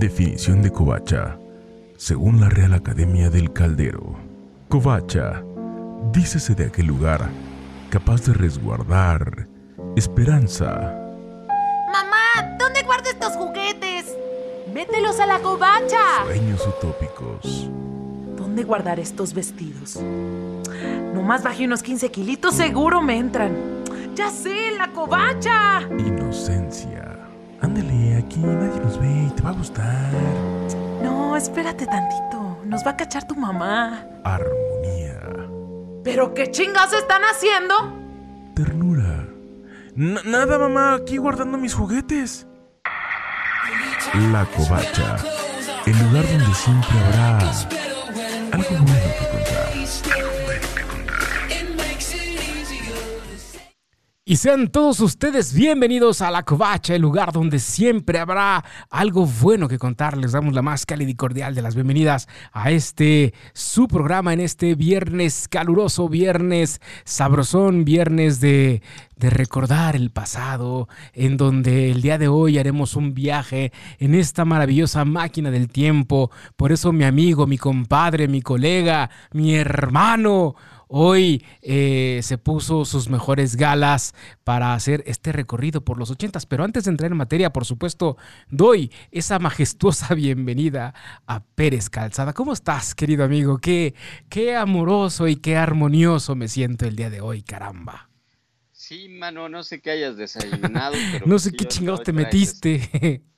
Definición de covacha, según la Real Academia del Caldero. Covacha, dícese de aquel lugar capaz de resguardar esperanza. Mamá, ¿dónde guardo estos juguetes? Mételos a la covacha. Sueños utópicos. ¿Dónde guardar estos vestidos? Nomás bajé unos 15 kilitos, seguro me entran. ¡Ya sé, la covacha! Inocencia. Ándale, aquí nadie nos ve y te va a gustar. No, espérate tantito. Nos va a cachar tu mamá. Armonía. ¿Pero qué chingas están haciendo? Ternura. N- nada, mamá, aquí guardando mis juguetes. La covacha. El lugar donde siempre habrá algo bueno Y sean todos ustedes bienvenidos a La Covacha, el lugar donde siempre habrá algo bueno que contar. Les damos la más cálida y cordial de las bienvenidas a este su programa en este viernes caluroso, viernes sabrosón, viernes de, de recordar el pasado, en donde el día de hoy haremos un viaje en esta maravillosa máquina del tiempo. Por eso mi amigo, mi compadre, mi colega, mi hermano, Hoy eh, se puso sus mejores galas para hacer este recorrido por los ochentas. Pero antes de entrar en materia, por supuesto, doy esa majestuosa bienvenida a Pérez Calzada. ¿Cómo estás, querido amigo? Qué, qué amoroso y qué armonioso me siento el día de hoy, caramba. Sí, mano, no sé qué hayas desayunado, pero No pues sé qué chingados te metiste.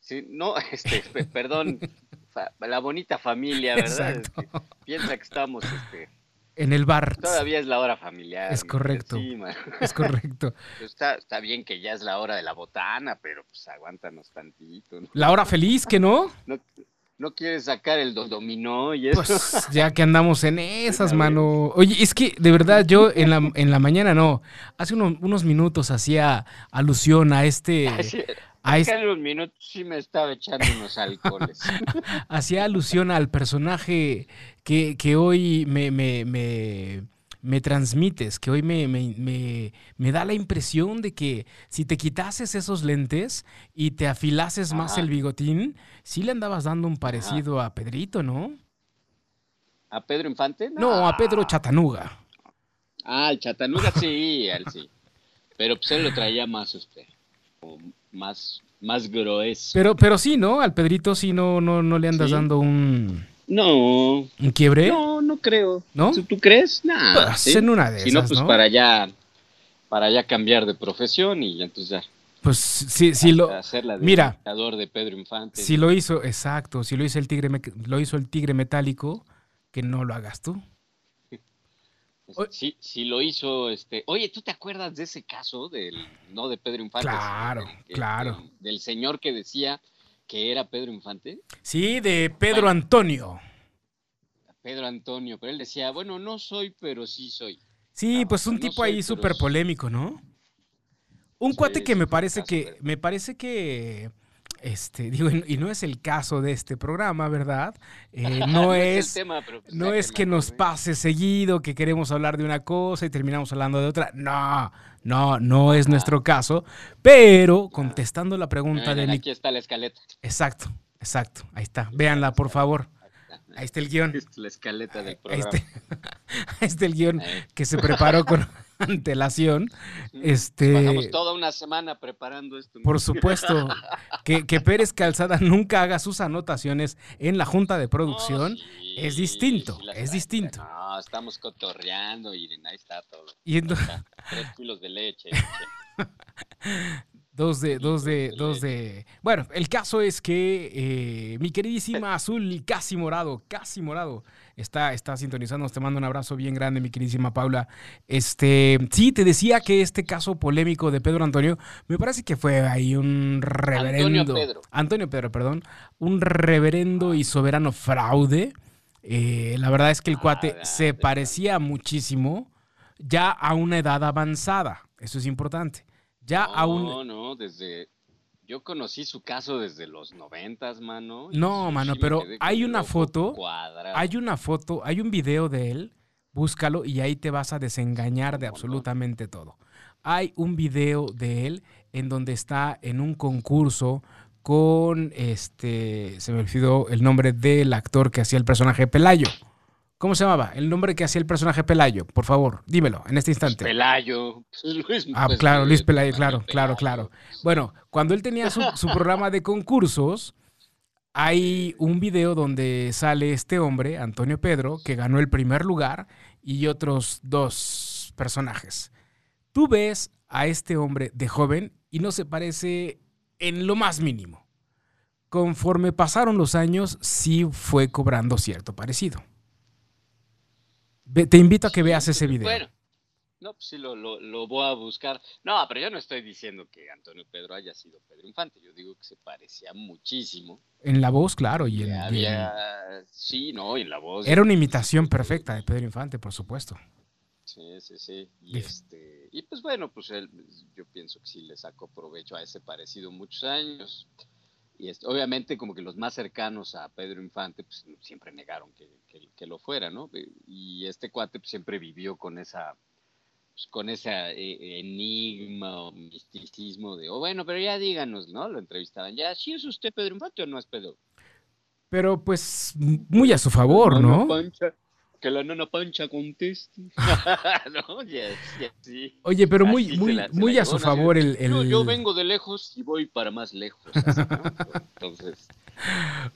Sí, no, este, pe- perdón, la bonita familia, ¿verdad? Este, piensa que estamos, este, En el bar. todavía es la hora familiar. Es correcto. Sí. Es correcto. Está, está bien que ya es la hora de la botana, pero pues aguántanos tantito, ¿no? La hora feliz, ¿que no? No, no quieres sacar el do- dominó y eso. Pues ya que andamos en esas, mano. Oye, es que de verdad yo en la, en la mañana no. Hace unos, unos minutos hacía alusión a este. A Hace es- unos minutos sí me estaba echando unos alcoholes. hacía alusión al personaje que, que hoy me, me, me, me transmites, que hoy me, me, me, me da la impresión de que si te quitases esos lentes y te afilases más el bigotín, sí le andabas dando un parecido a Pedrito, ¿no? ¿A Pedro Infante? No, a Pedro Chatanuga. Ah, el Chatanuga sí, él sí. Pero pues él lo traía más, este, como más, más grueso. Pero, pero sí, ¿no? Al Pedrito sí no, no, no le andas Sí. dando un, No, un quiebre. no, no creo. ¿No? ¿Tú, tú crees? Nah, Pues, sí. en una de Si no, pues ¿no? para ya, para ya cambiar de profesión y ya entonces ya Pues sí, sí lo, de mira. de Pedro Infante. si lo hizo, exacto, si lo hizo el tigre, lo hizo el tigre metálico, que no lo hagas tú. Pues, sí, sí lo hizo, este. Oye, ¿tú te acuerdas de ese caso del, no de Pedro Infante? Claro, del claro. Del, del señor que decía que era Pedro Infante? Sí, de Pedro. Antonio. Pedro Antonio, pero él decía, bueno, no soy, pero sí soy. Sí, No, pues un no tipo soy, ahí súper polémico, ¿no? Un Sí, cuate que me parece que, de- me parece que, este, digo, y no es el caso de este programa, ¿verdad? Eh, no es, tema, pero pues no es que nos pase seguido, que queremos hablar de una cosa y terminamos hablando de otra. No, no, no es nuestro caso. Pero contestando la pregunta de Miren, mi... Aquí está la escaleta. Exacto, exacto. Ahí está. Véanla, por favor. Ahí está el guion. La escaleta del Ahí programa. está, ahí está el guion que se preparó con antelación. Este, Pasamos toda una semana preparando esto. por supuesto, que, que Pérez Calzada nunca haga sus anotaciones en la junta de producción. Sí, es distinto, sí es distinto. No, estamos cotorreando y ahí está todo. Y ento- Está, Tres kilos de leche. Dos de, dos de, dos de. Bueno, el caso es que eh, mi queridísima azul, casi morado, casi morado, está, está sintonizando. Te mando un abrazo bien grande, mi queridísima Paula. Este, sí, te decía que este caso polémico de Pedro Antonio, me parece que fue ahí un reverendo. Pedro. Antonio Pedro, perdón. Un reverendo y soberano fraude. Eh, la verdad es que el cuate Ah, se de- parecía muchísimo ya a una edad avanzada. Eso es importante. Ya a un. No, no, desde. Yo conocí su caso desde los noventas, mano. No, mano, sí pero hay una foto, cuadrado. Hay una foto, hay un video de él, búscalo y ahí te vas a desengañar de ¿Cómo no? absolutamente todo. Hay un video de él en donde está en un concurso con este. Se me olvidó el nombre del actor que hacía el personaje Pelayo. ¿Cómo se llamaba? El nombre que hacía el personaje Pelayo, por favor, dímelo en este instante. Pelayo. Luis, Ah, pues, claro, Luis Pelayo, claro, claro, claro. Bueno, cuando él tenía su, su programa de concursos, hay un video donde sale este hombre, Antonio Pedro, que ganó el primer lugar y otros dos personajes. Tú ves a este hombre de joven y no se parece en lo más mínimo. Conforme pasaron los años, sí fue cobrando cierto parecido. Te invito a que veas ese video. Bueno, no, pues sí, lo, lo, lo voy a buscar. No, pero yo no estoy diciendo que Antonio Pedro haya sido Pedro Infante. Yo digo que se parecía muchísimo. En la voz, claro, y en, y había, sí, no, y en la voz. Era una imitación perfecta de Pedro Infante, por supuesto. Sí, sí, sí. Y, Dif- este, y pues bueno, pues él, yo pienso que sí le sacó provecho a ese parecido muchos años. Y este, obviamente como que los más cercanos a Pedro Infante pues siempre negaron que, que- que lo fuera, ¿no? Y este cuate pues, siempre vivió con esa pues, con ese eh, enigma o misticismo de, oh bueno, pero ya díganos, ¿no? Lo entrevistaban, ya, ¿sí es usted Pedro Infante o no es Pedro? Pero pues muy a su favor, Nana ¿no? Pancha, que la nana Pancha conteste. no, sí. Oye, pero muy, Así muy, la- muy a su favor el... Yo, vengo de lejos y voy para más lejos. así, ¿no? Entonces,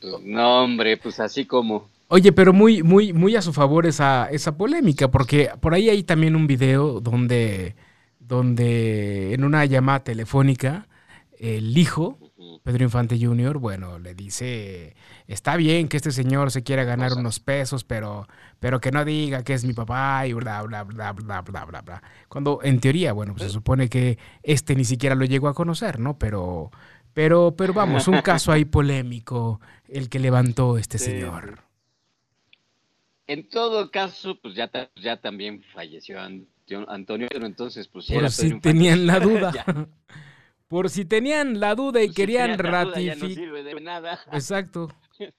pues, no, hombre, pues así como. Oye, pero muy, muy, muy a su favor esa, esa polémica, porque por ahí hay también un video donde, donde en una llamada telefónica, el hijo, Pedro Infante Jr., bueno, le dice, está bien que este señor se quiera ganar unos pesos, pero, pero que no diga que es mi papá y bla, bla, bla, bla, bla, bla, bla. Cuando en teoría, bueno, pues se supone que este ni siquiera lo llegó a conocer, ¿no? Pero, pero, pero vamos, un caso ahí polémico, el que levantó este Sí, señor. En todo caso, pues ya, ya también falleció An- Antonio, pero entonces, pues Por si tenían la duda. Por si tenían la duda y pues, si querían duda, Ya no ratificar. sirve de nada. Exacto.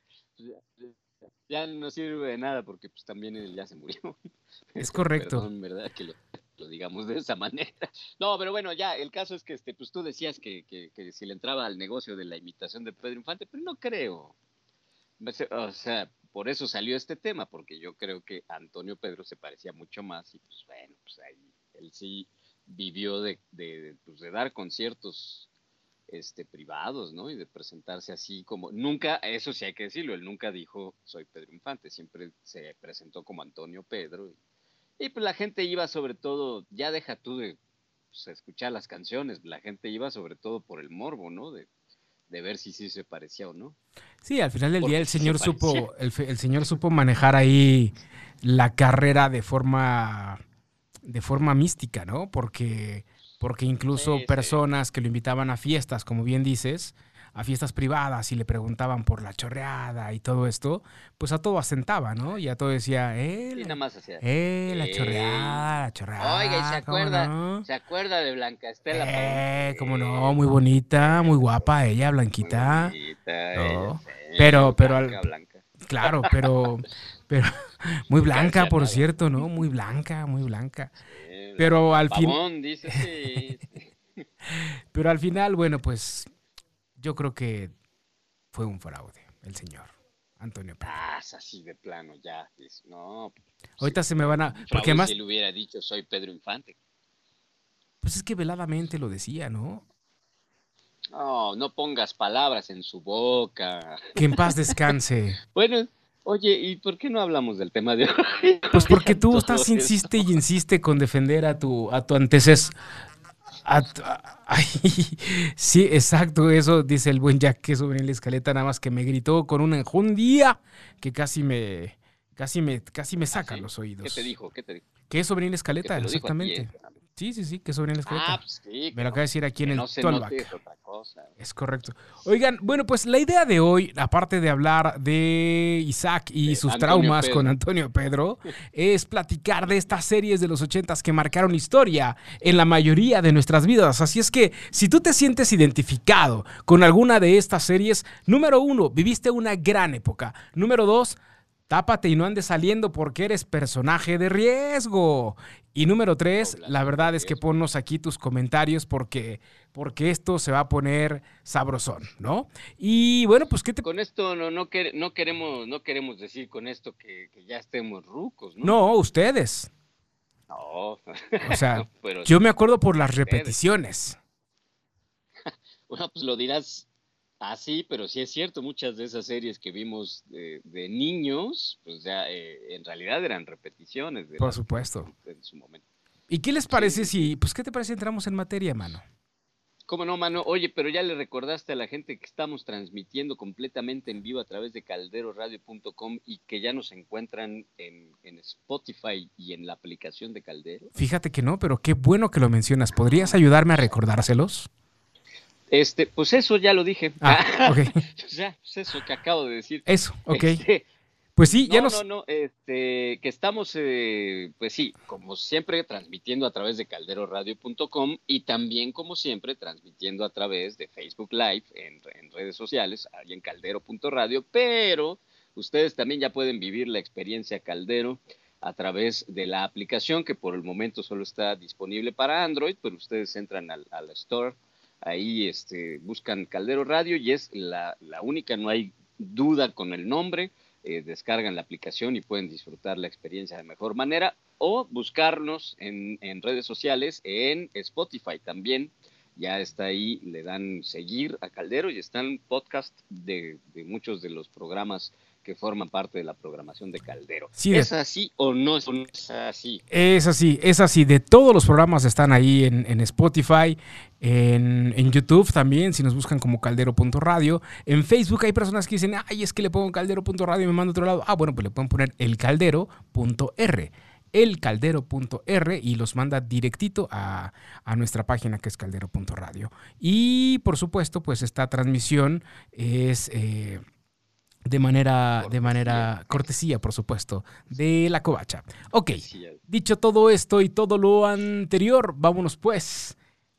Ya no sirve de nada porque pues también él ya se murió. Es correcto. Perdón, ¿verdad? Que lo, lo digamos de esa manera. No, pero bueno, ya, el caso es que este, pues tú decías que, que, que si le entraba al negocio de la imitación de Pedro Infante, pero no creo. O sea, por eso salió este tema, porque yo creo que Antonio Pedro se parecía mucho más y pues bueno, pues ahí él sí vivió de, de, pues, de dar conciertos este, privados, ¿no? Y de presentarse así como, nunca, eso sí hay que decirlo, él nunca dijo soy Pedro Infante, siempre se presentó como Antonio Pedro. Y, y, pues la gente iba sobre todo, ya deja tú de pues, escuchar las canciones, la gente iba sobre todo por el morbo, ¿no? De, de ver si sí se parecía o no. Sí, al final del Porque día el se señor supo, el, el señor supo manejar ahí la carrera de forma, de forma mística, ¿no? Porque, porque incluso Sí, sí. personas que lo invitaban a fiestas, como bien dices, a fiestas privadas y le preguntaban por la chorreada y todo esto, pues a todo asentaba, ¿no? Y a todo decía, eh, Y la, nada más hacía. eh, la Eh. chorreada, la chorreada. Oiga, ¿y se ¿cómo acuerda? no? ¿Se acuerda de Blanca Estela? Eh, cómo no, muy bonita, muy guapa ella, Blanquita. Muy bonita, No, ella, sí, pero- pero al- Blanca. Claro, pero, pero muy blanca, por cierto, ¿no? Muy blanca, muy blanca. Sí, Pero al fin, Pavón, dice, sí. pero al final, bueno, pues yo creo que fue un fraude el señor Antonio Pedro. Ah, así de plano, ya. No, Ahorita se me van a, porque además, si le hubiera dicho soy Pedro Infante. pues es que veladamente lo decía, ¿no? No, no pongas palabras en su boca. Que en paz descanse. Bueno, oye, ¿y por qué no hablamos del tema de hoy? Pues porque tú estás insiste y insiste con defender a tu a tu antecesor. Sí, exacto, eso dice el buen Jack que sobre la escaleta, nada más que me gritó con una enjundía que casi me casi me casi me saca ¿sí? los ¿Qué oídos. te dijo? ¿Qué te dijo? Que es sobre la escaleta, ti, exactamente. ¿eh? Sí, sí, sí, que sobre la escaleta. Ah, pues sí. me lo acaba de decir aquí en el no se Tollback. note es otra cosa. Es correcto. Oigan, bueno, pues la idea de hoy, aparte de hablar de Isaac y De sus Antonio traumas Pedro. con Antonio Pedro, es platicar de estas series de los ochentas que marcaron historia en la mayoría de nuestras vidas. Así es que, si tú te sientes identificado con alguna de estas series, número uno, viviste una gran época. Número dos, tápate y no andes saliendo porque eres personaje de riesgo. Y número tres, la verdad es que ponnos aquí tus comentarios porque, porque esto se va a poner sabrosón, ¿no? Y bueno, pues, ¿qué te... Con esto no, no, quer- no queremos, no queremos decir con esto que, que ya estemos rucos, ¿no? No, ustedes. No. O sea, Pero yo me acuerdo por las repeticiones. Bueno, pues lo dirás así, pero sí es cierto, muchas de esas series que vimos de, de niños, pues ya eh, en realidad eran repeticiones de Por supuesto. en su momento. ¿Y qué les parece si, pues, qué te parece si entramos en materia, mano? ¿Cómo no, mano? Oye, pero ya le recordaste a la gente que estamos transmitiendo completamente en vivo a través de calderoradio.com y que ya nos encuentran en, en Spotify y en la aplicación de Caldero. Fíjate que no, pero qué bueno que lo mencionas. ¿Podrías ayudarme a recordárselos? Este, pues eso ya lo dije. Ah, ok. o sea, pues eso que acabo de decir. Eso, ok. Este, Pues sí, ya no, nos... no, no, este, que estamos, eh, pues sí, como siempre, transmitiendo a través de calderoradio.com y también, como siempre, transmitiendo a través de Facebook Live en, en redes sociales, ahí en caldero.radio, pero ustedes también ya pueden vivir la experiencia Caldero a través de la aplicación que por el momento solo está disponible para Android, pero ustedes entran al, al store, ahí este, buscan Caldero Radio y es la, la única, no hay duda con el nombre eh, descargan la aplicación y pueden disfrutar la experiencia de mejor manera o buscarnos en, en redes sociales, en Spotify también. Ya está ahí, le dan seguir a Caldero y están podcast de, de muchos de los programas que forman parte de la programación de Caldero. Sí, de- ¿Es así o no es, o no es así? Es así, es así. De todos los programas están ahí en, en Spotify, en, en YouTube también, si nos buscan como caldero.radio. En Facebook hay personas que dicen, ay, es que le pongo caldero.radio y me manda a otro lado. Ah, bueno, pues le pueden poner elcaldero.r elcaldero.r y los manda directito a, a nuestra página que es caldero.radio. Y por supuesto, pues esta transmisión es eh, de manera, de manera cortesía, por supuesto, de la covacha. Ok, dicho todo esto y todo lo anterior, vámonos pues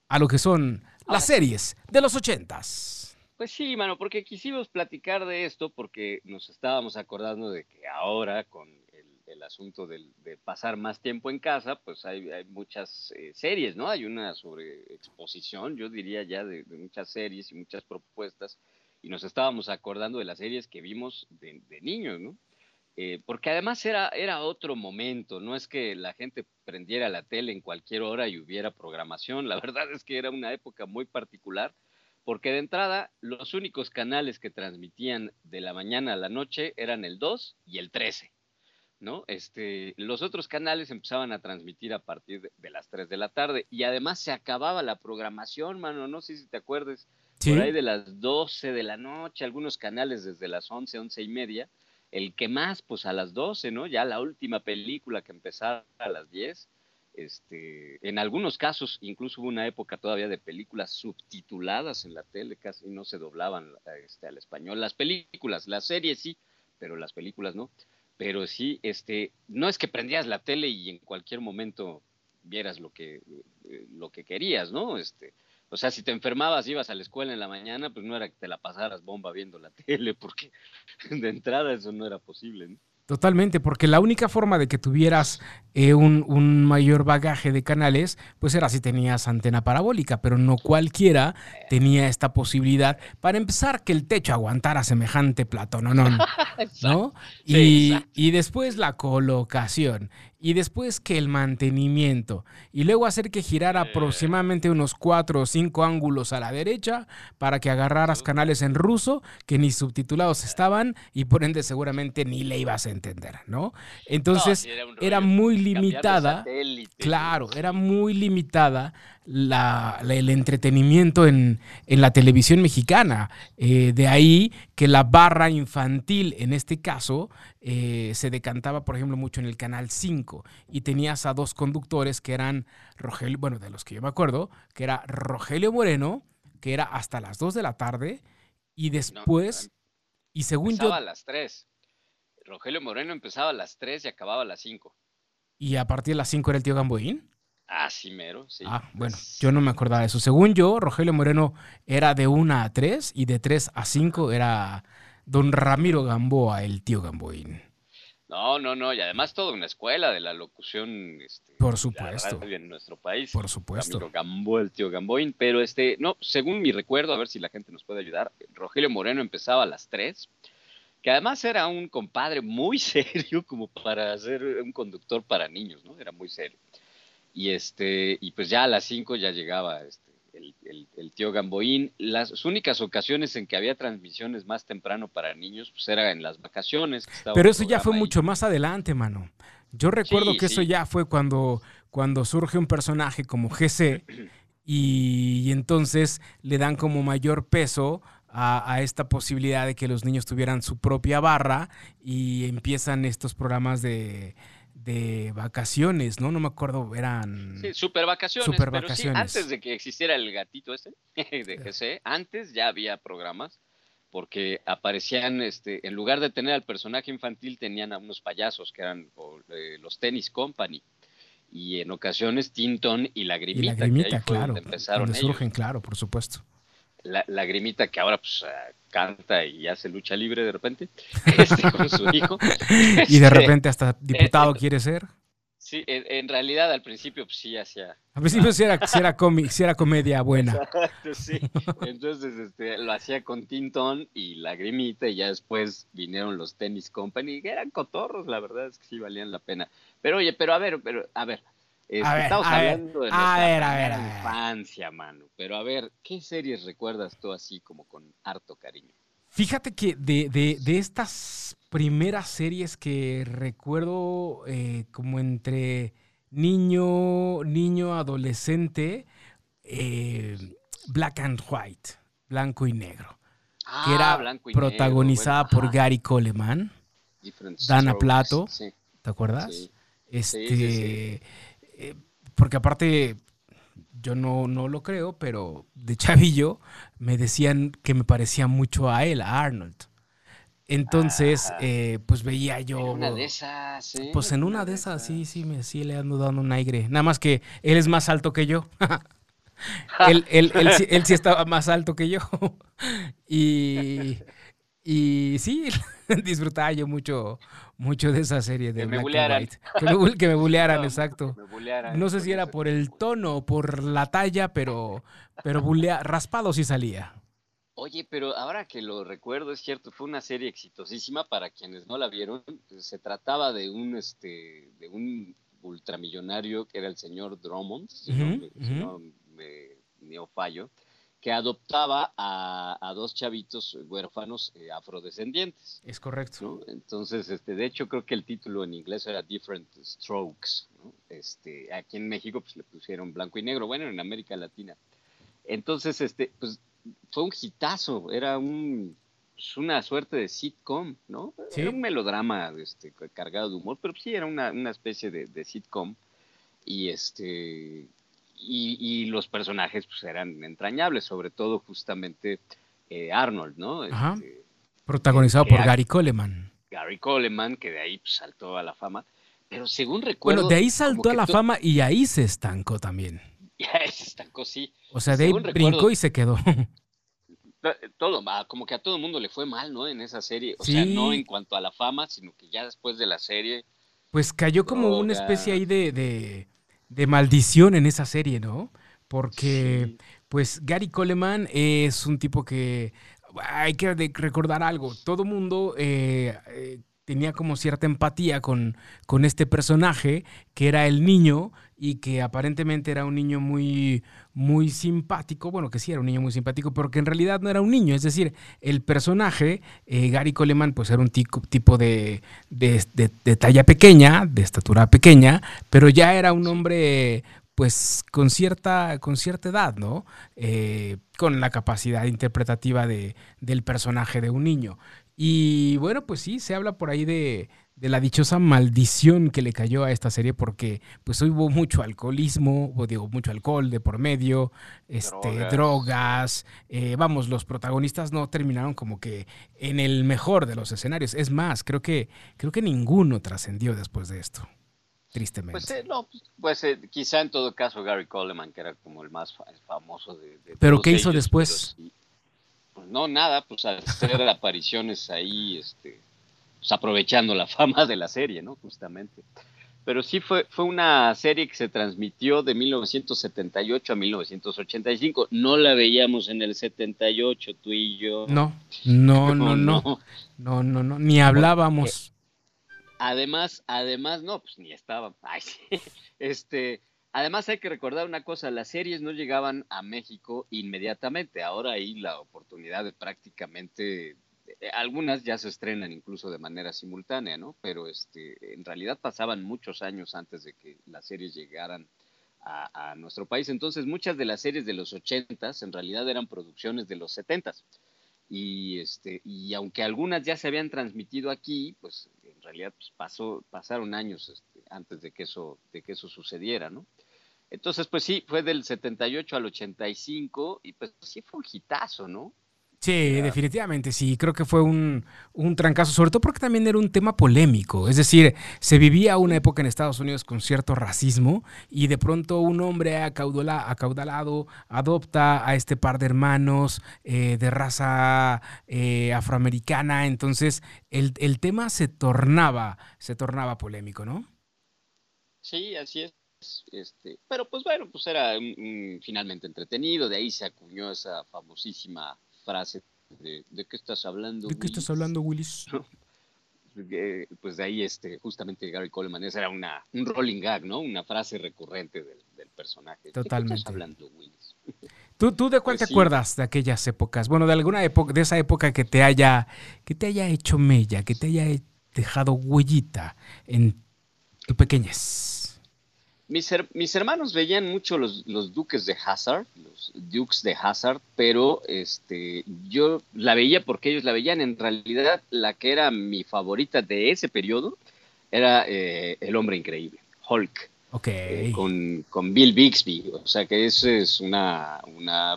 a lo que son las series de los ochentas. Pues sí, mano, porque quisimos platicar de esto porque nos estábamos acordando de que ahora con el, el asunto del- de pasar más tiempo en casa, pues hay, hay muchas eh, series, ¿no? Hay una sobre exposición, yo diría ya, de, de muchas series y muchas propuestas, y nos estábamos acordando de las series que vimos de, de niños, ¿no? Eh, porque además era, era otro momento, no es que la gente prendiera la tele en cualquier hora y hubiera programación, la verdad es que era una época muy particular porque de entrada los únicos canales que transmitían de la mañana a la noche eran el 2 y el 13, ¿no? Este, los otros canales empezaban a transmitir a partir de, las 3 de la tarde y además se acababa la programación, mano, no sé si te acuerdes, Sí. por ahí de las 12 de la noche, algunos canales desde las 11, 11 y media, el que más, pues a las 12, ¿no? Ya la última película que empezaba a las 10. Este, en algunos casos, incluso hubo una época todavía de películas subtituladas en la tele, casi no se doblaban este, al español. Las películas, las series sí, pero las películas no. Pero sí, este, no es que prendías la tele y en cualquier momento vieras lo que, eh, lo que querías, ¿no? Este, o sea, si te enfermabas, ibas a la escuela en la mañana, pues no era que te la pasaras bomba viendo la tele, porque de entrada eso no era posible, ¿no? Totalmente, porque la única forma de que tuvieras eh, un, un mayor bagaje de canales, pues era si tenías antena parabólica, pero no cualquiera tenía esta posibilidad. Para empezar que el techo aguantara semejante platón, ¿no? ¿no? Sí, Y, y después la colocación, y después que el mantenimiento, y luego hacer que girara aproximadamente unos cuatro o cinco ángulos a la derecha para que agarraras canales en ruso que ni subtitulados estaban y por ende seguramente ni le ibas a entender, ¿no? Entonces era muy limitada. Claro, era muy limitada la, la- el entretenimiento en, en la televisión mexicana. Eh, de ahí que la barra infantil, en este caso, eh, se decantaba, por ejemplo, mucho en el Canal 5 y tenías a dos conductores que eran Rogelio, bueno, de los que yo me acuerdo, que era Rogelio Moreno, que era hasta las 2 de la tarde, y después, y según Empezaba a yo, las 3. Rogelio Moreno empezaba a las 3 y acababa a las 5. y a partir de las 5 era el tío Gamboín. Ah, sí, mero, sí. Ah, bueno, yo no me acordaba de eso. Según yo, Rogelio Moreno era de 1 a 3 y de 3 a 5 era don Ramiro Gamboa, el tío Gamboín. No, no, no, y además toda una escuela de la locución. Este, Por supuesto. en nuestro país. Por supuesto. Amigo Gambo, el tío Gamboín, pero este, no, según mi recuerdo, a ver si la gente nos puede ayudar, Rogelio Moreno empezaba a las 3, que además era un compadre muy serio como para ser un conductor para niños, ¿no? Era muy serio. Y este, y pues ya a las 5 ya llegaba este, el, el- el tío Gamboín. Las únicas ocasiones en que había transmisiones más temprano para niños, pues era en las vacaciones. que estaba Pero eso ya fue ahí. mucho más adelante, mano. Yo recuerdo Sí, que eso sí. ya fue cuando, cuando surge un personaje como GC y, y entonces le dan como mayor peso a, a esta posibilidad de que los niños tuvieran su propia barra y empiezan estos programas de, de vacaciones, ¿no? No me acuerdo, eran... Sí, super vacaciones. Super pero sí, vacaciones. antes de que existiera el gatito ese de GC, antes ya había programas porque aparecían, este, en lugar de tener al personaje infantil, tenían a unos payasos que eran o, eh, los Tennis Company y en ocasiones Tinton y y Lagrimita, Lagrimita, que ahí claro, donde empezaron ellos. surgen, claro, por supuesto. La, Lagrimita que ahora pues ah, canta y hace lucha libre de repente este, con su hijo. Y de Este, repente hasta diputado eh, quiere ser. Sí, en, en realidad al principio pues sí hacía Al principio sí era, sí era, comi- sí era comedia buena. Exacto, sí. Entonces, este, lo hacía con Tintón y Lagrimita y ya después vinieron los Tennis Company, que eran cotorros, la verdad es que sí valían la pena. Pero oye, pero a ver, pero a ver, este, A ver, estamos a ver, hablando de nuestra ver, a ver, primera a ver. infancia, mano. Pero a ver, ¿qué series recuerdas tú así como con harto cariño? Fíjate que de, de- de estas primeras series que recuerdo eh, como entre niño, niño, adolescente, eh, Black and White, blanco y negro, que Ah, era blanco y negro, protagonizada bueno, por Gary Coleman, Dana Strokes, Plato. Sí, ¿te acuerdas? sí. Este, sí. Eh, porque aparte, yo no, no lo creo, pero de chavillo me decían que me parecía mucho a él, a Arnold. Entonces, Ah. eh, pues veía yo. En una de esas, ¿eh? Pues en una de esas, sí, sí, me, sí le ando dando un aire. Nada más que él es más alto que yo. él, él, él sí- él sí estaba más alto que yo. y, y sí, disfrutaba yo mucho, mucho de esa serie de Que me Black and bulearan. White. Que me, que me bulearan, No, exacto. me bulearan No sé si era por el tono o por la talla, pero, pero bulea- raspado sí salía. Oye, pero ahora que lo recuerdo, es cierto, fue una serie exitosísima para quienes no la vieron. Se trataba de un, este, de un ultramillonario que era el señor Drummond, si no me- me fallo, que adoptaba a, a dos chavitos huérfanos eh, afrodescendientes. Es correcto. ¿no? Entonces, este, de hecho, creo que el título en inglés era Different Strokes. ¿no? Este, aquí en México pues, le pusieron blanco y negro, bueno, en América Latina. Entonces, este, pues fue un hitazo, era un, pues, una suerte de sitcom, ¿no? Sí. Era un melodrama este, cargado de humor, pero sí era una, una especie de, de sitcom. Y este y, y los personajes pues eran entrañables, sobre todo justamente eh, Arnold, ¿no? Ajá. Este, Protagonizado por Gary Coleman. Gary Coleman, que de ahí pues, saltó a la fama. Pero según recuerdo. Bueno, de ahí saltó a la fama y ahí se estancó también. Ya se estancó, sí. O sea, de ahí brincó recuerdo- y se quedó. To- Todo, ah, como que a todo el mundo le fue mal, ¿no? En esa serie. O sea, no en cuanto a la fama, sino que ya después de la serie. Pues cayó como una especie ahí de, de- de maldición en esa serie, ¿no? Porque, Sí. pues, Gary Coleman es un tipo que hay que recordar algo. Todo mundo eh, eh, tenía como cierta empatía con, con este personaje, que era el niño y que aparentemente era un niño muy, muy simpático. Bueno, que sí era un niño muy simpático, pero que en realidad no era un niño. Es decir, el personaje, eh, Gary Coleman, pues era un tipo de, de, de- de talla pequeña, de estatura pequeña, pero ya era un hombre pues con cierta, con cierta edad, ¿no? Eh, con la capacidad interpretativa de, del personaje de un niño. Y bueno, pues sí, se habla por ahí de, de la dichosa maldición que le cayó a esta serie porque pues hubo mucho alcoholismo, o digo, mucho alcohol de por medio, este, Drogas. drogas, eh, vamos, los protagonistas no terminaron como que en el mejor de los escenarios. Es más, creo que, creo que ninguno trascendió después de esto, tristemente. Pues eh, no, pues, pues, eh, quizá en todo caso Gary Coleman, que era como el más fa- famoso de. de ¿Pero qué hizo ellos, después? pero sí, pues no, nada, pues al hacer apariciones ahí, este. pues, aprovechando la fama de la serie, ¿no? Justamente. Pero sí fue, fue una serie que se transmitió de 1978 a 1985. No la veíamos en el 78, tú y yo. No, no, no, no. No, no, no. Ni hablábamos. Además, además, no, pues ni estaba. Ay. Este, además hay que recordar una cosa, las series no llegaban a México inmediatamente. Ahora hay la oportunidad de prácticamente eh, algunas ya se estrenan incluso de manera simultánea, ¿no? Pero este, en realidad pasaban muchos años antes de que las series llegaran a, nuestro país. Entonces, muchas de las series de los 80 en realidad eran producciones de los 70 y este y aunque algunas ya se habían transmitido aquí, pues en realidad pues, pasó pasaron años este, antes de que eso de que eso sucediera, ¿no? Entonces, pues sí, fue del 78 al 85 y pues sí fue un hitazo, ¿no? Sí, definitivamente, sí, creo que fue un, un, trancazo, sobre todo porque también era un tema polémico, es decir, se vivía una época en Estados Unidos con cierto racismo y de pronto un hombre acaudalado adopta a este par de hermanos eh, de raza eh, afroamericana, entonces el, el, tema se tornaba, se tornaba polémico, ¿no? Sí, así es. Este, pero pues bueno, pues era finalmente entretenido, de ahí se acuñó esa famosísima frase de, ¿de qué estás hablando? ¿De qué estás hablando, Willis? pues de ahí este, justamente Gary Coleman, esa era una, un rolling gag, ¿no? Una frase recurrente del, personaje. Totalmente. ¿De qué estás hablando, Willis? ¿Tú, ¿Tú de cuál pues te acuerdas de aquellas épocas? Bueno, de alguna época, de esa época que te haya, que te haya hecho mella, que te haya dejado huellita en tu pequeñez. Mis, hermanos veían mucho los, duques de Hazard, los dukes de Hazard, pero este, yo la veía porque ellos la veían. En realidad, la que era mi favorita de ese periodo era eh, El Hombre Increíble, Hulk. Okay. Eh, con, Bill Bixby. O sea que esa es una,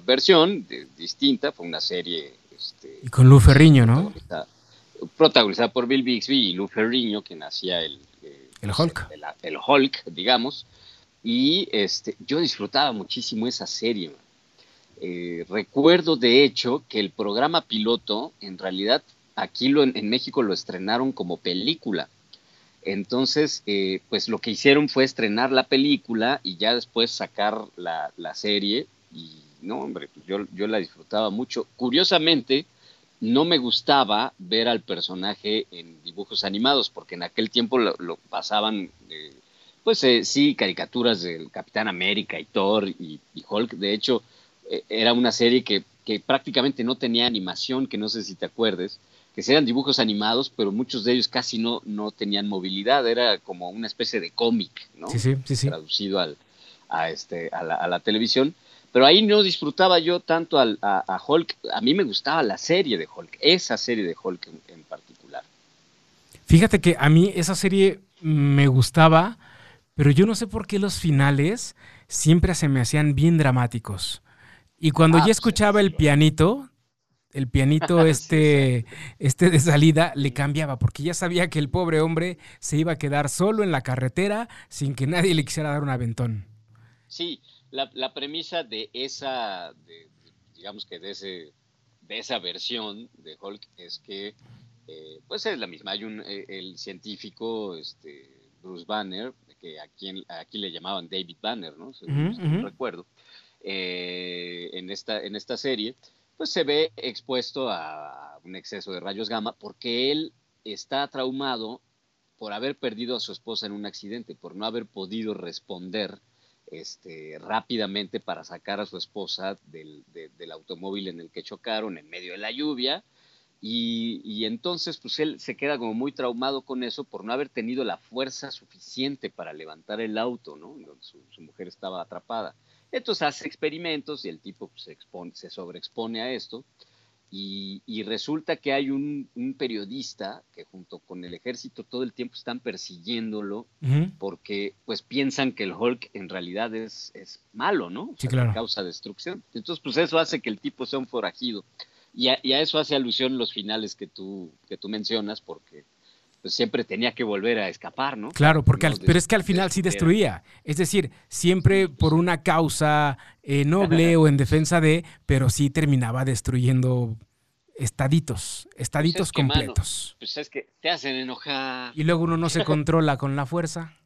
versión distinta, fue una serie. Este, y con Lou Ferriño, ¿no? Protagonizada, por Bill Bixby y Lou Ferriño, que nacía el, eh, el Hulk. el Hulk, digamos. Y este, yo disfrutaba muchísimo esa serie. Eh, recuerdo, de hecho, que el programa piloto, en realidad, aquí lo, en, México lo estrenaron como película. Entonces, eh, pues lo que hicieron fue estrenar la película y ya después sacar la, serie. Y no, hombre, pues yo, yo la disfrutaba mucho. Curiosamente, no me gustaba ver al personaje en dibujos animados, porque en aquel tiempo lo, pasaban eh, pues eh, sí, caricaturas del Capitán América y Thor y, Hulk. De hecho, eh, era una serie que, prácticamente no tenía animación, que no sé si te acuerdes, que eran dibujos animados, pero muchos de ellos casi no, no tenían movilidad. Era como una especie de cómic, ¿no? Sí, sí, sí, Traducido al, a, este, a, la, televisión. Pero ahí no disfrutaba yo tanto a, Hulk. A mí me gustaba la serie de Hulk, esa serie de Hulk en particular. Fíjate que a mí esa serie me gustaba pero yo no sé por qué los finales siempre se me hacían bien dramáticos. Y cuando ah, ya escuchaba el pianito, el pianito este, este de salida, le cambiaba, porque ya sabía que el pobre hombre se iba a quedar solo en la carretera sin que nadie le quisiera dar un aventón. Sí, la, premisa de esa, digamos que de, ese, de esa versión de Hulk es que, eh, pues es la misma. Hay un, eh, el científico, este, Bruce Banner, que aquí, aquí le llamaban David Banner, ¿no? recuerdo, eh, en, esta, en esta serie, pues se ve expuesto a un exceso de rayos gamma porque él está traumado por haber perdido a su esposa en un accidente, por no haber podido responder este, rápidamente para sacar a su esposa del, del automóvil en el que chocaron en medio de la lluvia y, entonces, pues él se queda como muy traumado con eso por no haber tenido la fuerza suficiente para levantar el auto, ¿no? Su, su mujer estaba atrapada. Entonces hace experimentos y el tipo pues, se, expone, se sobreexpone a esto. Y, resulta que hay un, periodista que junto con el ejército todo el tiempo están persiguiéndolo porque pues piensan que el Hulk en realidad es, es malo, ¿no? sí, claro. causa destrucción. Entonces pues eso hace que el tipo sea un forajido. Y a, eso hace alusión los finales que tú, que tú mencionas, porque pues, siempre tenía que volver a escapar, ¿no? Claro, porque pero es que al final sí destruía. Es decir, siempre por una causa eh, noble o en defensa de, pero sí terminaba destruyendo estaditos, estaditos es que, mano, completos. Pues es que te hacen enojar. Y luego uno no se controla con la fuerza.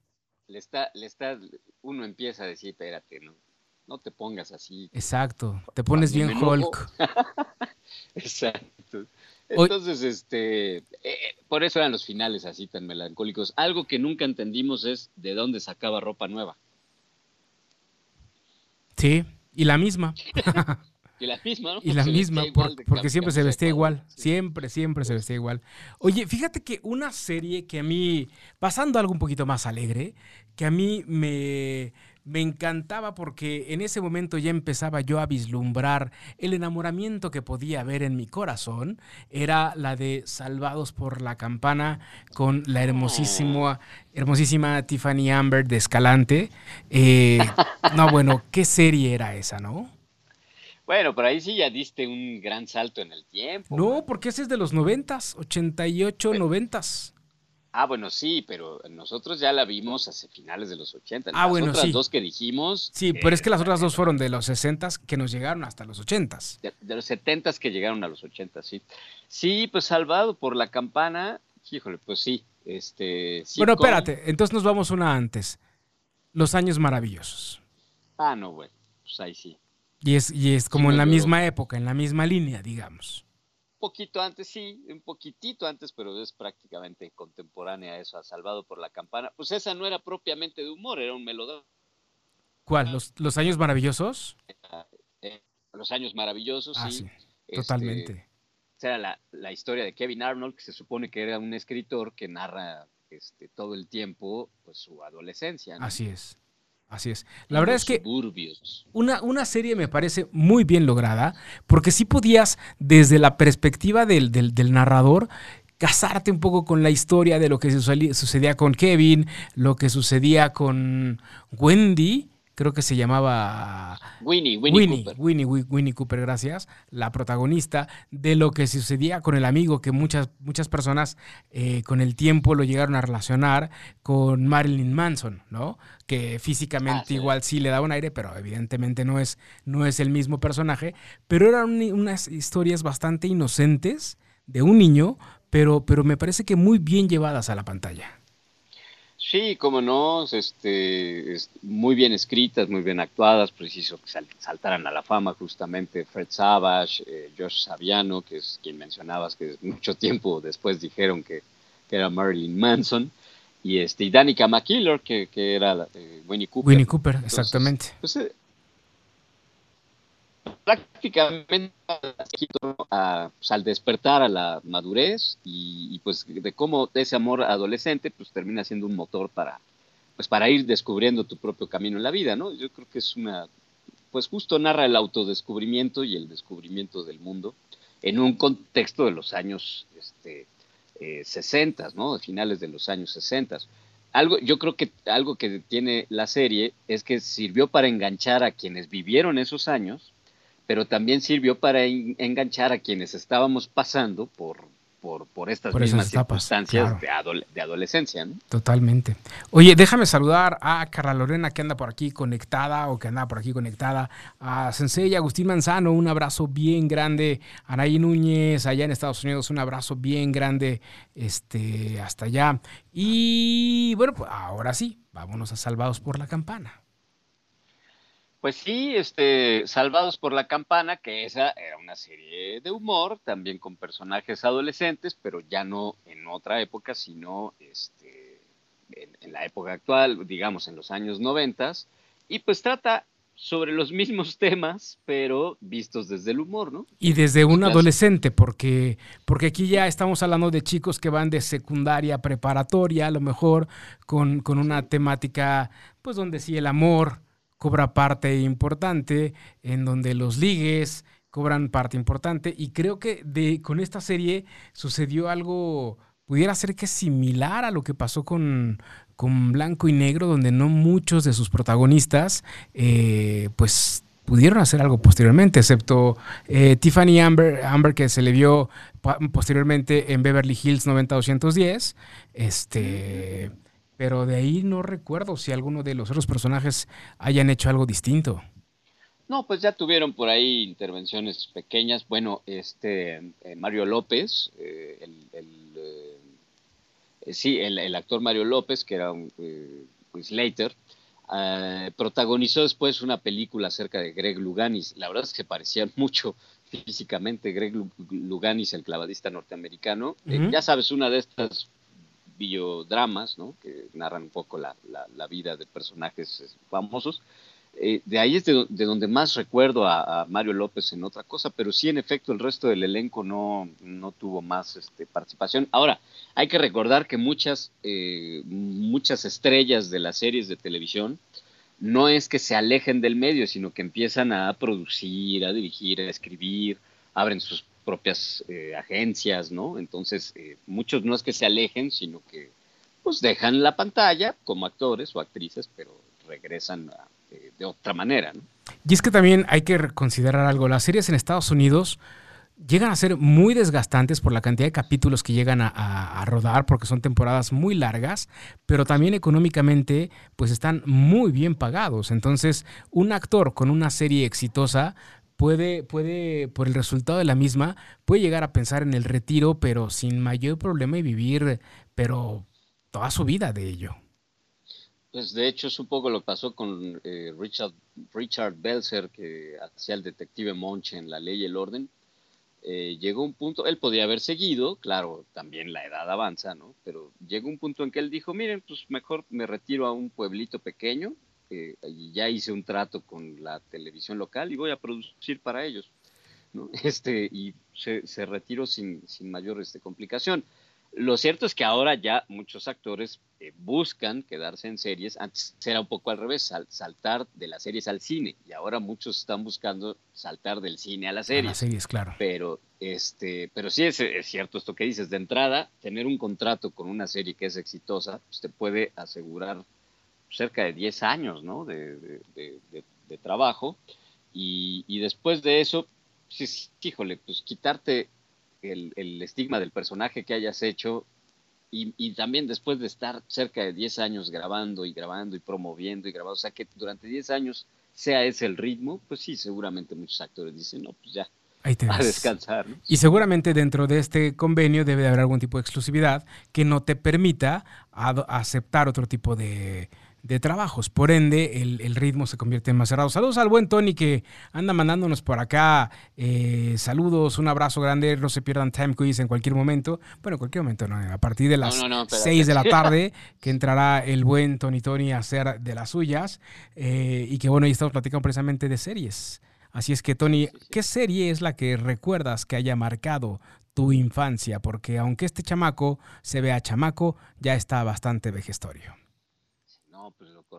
Le está, le está, uno empieza a decir, espérate, no, no te pongas así. Exacto, te pones bien. Hulk. Exacto. Hoy- Entonces, este, eh, por eso eran los finales así tan melancólicos. Algo que nunca entendimos es de dónde sacaba ropa nueva. Sí, y la misma. Y la misma, ¿no? Y la Se misma, por- porque siempre se vestía igual. Sí. Siempre, siempre se vestía igual. Oye, fíjate que una serie que a mí, pasando a algo un poquito más alegre, que a mí me, me encantaba porque en ese momento ya empezaba yo a vislumbrar el enamoramiento que podía haber en mi corazón, era la de Salvados por la Campana con la hermosísima, hermosísima Tiffany Amber de Escalante. Eh, no, bueno, ¿qué serie era esa, no? Bueno, pero ahí sí ya diste un gran salto en el tiempo. No, porque ese es de los noventas, 88, noventas. Ah, bueno, sí, pero nosotros ya la vimos hace finales de los 80. Ah, Las bueno, otras sí. dos que dijimos. Sí, eh, pero es que las otras dos fueron de los sesentas que nos llegaron hasta los ochentas. De, de los 70 que llegaron a los 80, sí. Sí, pues salvado por la campana. Híjole, pues sí. Este, Bueno, sitcom. espérate, entonces nos vamos una antes. Los años maravillosos. Ah, no, bueno, pues ahí sí. Y es, y es como en la misma época, en la misma línea, digamos. Un poquito antes, sí, un poquitito antes, pero es prácticamente contemporánea a eso, a Salvado por la Campana. Pues esa no era propiamente de humor, era un melodrama. ¿Cuál? ¿Los, los años maravillosos? eh, Los años maravillosos, Ah, sí. sí, Este, totalmente. esa era la, la historia de Kevin Arnold, que se supone que era un escritor que narra este, todo el tiempo pues, su adolescencia. ¿no? Así es. Así es. La verdad es que una, una serie me parece muy bien lograda, porque sí podías, desde la perspectiva del, del- del narrador, casarte un poco con la historia de lo que sucedía con Kevin, lo que sucedía con Wendy, creo que se llamaba Winnie, Winnie, Winnie, Cooper. Winnie, Wi- Winnie Cooper, gracias, la protagonista de lo que sucedía con el amigo que muchas, muchas personas eh, con el tiempo lo llegaron a relacionar con Marilyn Manson, ¿no? Que físicamente Ah, sí. igual sí le da un aire, pero evidentemente no es, no es el mismo personaje, pero eran un- unas historias bastante inocentes de un niño, pero, pero me parece que muy bien llevadas a la pantalla. Sí, como no, este, es muy bien escritas, muy bien actuadas, preciso que sal- saltaran a la fama justamente Fred Savage, eh, Josh Saviano, que es quien mencionabas, que mucho tiempo después dijeron que, que era Marilyn Manson, y este, y Danica McKillor, que, que era eh, Winnie Cooper. Winnie Cooper, Entonces, exactamente. pues, eh, prácticamente pues, al despertar a la madurez y, y, pues de cómo ese amor adolescente pues termina siendo un motor para pues para ir descubriendo tu propio camino en la vida, ¿no? Yo creo que es una pues justo narra el autodescubrimiento y el descubrimiento del mundo en un contexto de los años este, eh, 60, ¿no? De finales de los años 60. Algo, yo creo que algo que tiene la serie es que sirvió para enganchar a quienes vivieron esos años, pero también sirvió para en- enganchar a quienes estábamos pasando por, por, por estas Por mismas etapas, circunstancias claro. de, adole- de adolescencia, ¿no? Totalmente. Oye, déjame saludar a Carla Lorena que anda por aquí conectada o que anda por aquí conectada. A Sensei Agustín Manzano, un abrazo bien grande. Anaí Núñez, allá en Estados Unidos, un abrazo bien grande este, hasta allá. Y bueno, pues ahora sí, vámonos a Salvados por la Campana. Pues sí, este, Salvados por la Campana, que esa era una serie de humor, también con personajes adolescentes, pero ya no en otra época, sino este, en, en la época actual, digamos en los años noventas, y pues trata sobre los mismos temas, pero vistos desde el humor, ¿no? Y desde un adolescente, porque, porque aquí ya estamos hablando de chicos que van de secundaria, preparatoria, a lo mejor con, con una temática, pues donde sí el amor cobra parte importante, en donde los ligues cobran parte importante, y creo que de, con esta serie sucedió algo, pudiera ser que similar a lo que pasó con, con Blanco y Negro, donde no muchos de sus protagonistas, eh, pues pudieron hacer algo posteriormente, excepto eh, Tiffany Amber, Amber, que se le vio posteriormente en Beverly Hills 90210. Este, pero de ahí no recuerdo si alguno de los otros personajes hayan hecho algo distinto. No, pues ya tuvieron por ahí intervenciones pequeñas. Bueno, este eh, Mario López, eh, el, eh, sí, el, actor Mario López, que era un Slater, protagonizó después una película acerca de Greg Luganis. La verdad es que parecían mucho físicamente Greg Luganis, el clavadista norteamericano. ya sabes, una de estas biodramas, ¿no? Que narran un poco la, la vida de personajes famosos. Eh, de ahí es de, donde más recuerdo a, Mario López en otra cosa, pero sí, en efecto, el resto del elenco no, no tuvo más este, participación. Ahora, hay que recordar que muchas, eh, muchas estrellas de las series de televisión no es que se alejen del medio, sino que empiezan a producir, a dirigir, a escribir, abren sus propias eh, agencias, ¿no? Entonces, muchos no es que se alejen, sino que pues dejan la pantalla como actores o actrices, pero regresan a de, otra manera. Y es que también hay que considerar algo, las series en Estados Unidos llegan a ser muy desgastantes por la cantidad de capítulos que llegan a, rodar, porque son temporadas muy largas, pero también económicamente pues están muy bien pagados. Entonces, un actor con una serie exitosa puede, puede, por el resultado de la misma, puede llegar a pensar en el retiro, pero sin mayor problema y vivir, pero toda su vida de ello. Pues de hecho es un poco lo que pasó con eh, Richard, Richard Belzer, que hacía el detective Monch en La Ley y el Orden. Eh, llegó un punto, él podía haber seguido, claro, también la edad avanza, ¿no? Pero llegó un punto en que él dijo, miren, pues mejor me retiro a un pueblito pequeño eh, ya hice un trato con la televisión local y voy a producir para ellos, ¿no? Este, y se, se retiró sin, sin mayor este, complicación. Lo cierto es que ahora ya muchos actores eh, buscan quedarse en series. Antes era un poco al revés, saltar de las series al cine. Y ahora muchos están buscando saltar del cine a las series. A las series, claro. Pero, este, pero sí es, cierto esto que dices. De entrada, tener un contrato con una serie que es exitosa, pues te puede asegurar cerca de 10 años ¿no? de, trabajo. Y, y, después de eso, pues, híjole, pues quitarte el, estigma del personaje que hayas hecho y, también después de estar cerca de 10 años grabando y grabando y promoviendo y grabando, o sea que durante 10 años sea ese el ritmo, pues sí, seguramente muchos actores dicen, no, pues ya, a descansar. Y seguramente dentro de este convenio debe haber algún tipo de exclusividad que no te permita aceptar otro tipo de, de trabajos. Por ende, el, ritmo se convierte en más cerrado. Saludos al buen Tony que anda mandándonos por acá. Eh, saludos, un abrazo grande. No se pierdan Time Quiz en cualquier momento. Bueno, en cualquier momento, ¿no? A partir de las 6 de la tarde, que entrará el buen Tony Tony a hacer de las suyas. Eh, y que bueno, ahí estamos platicando precisamente de series. Así es que, Tony, ¿qué serie es la que recuerdas que haya marcado tu infancia? Porque aunque este chamaco se vea chamaco, ya está bastante vejestorio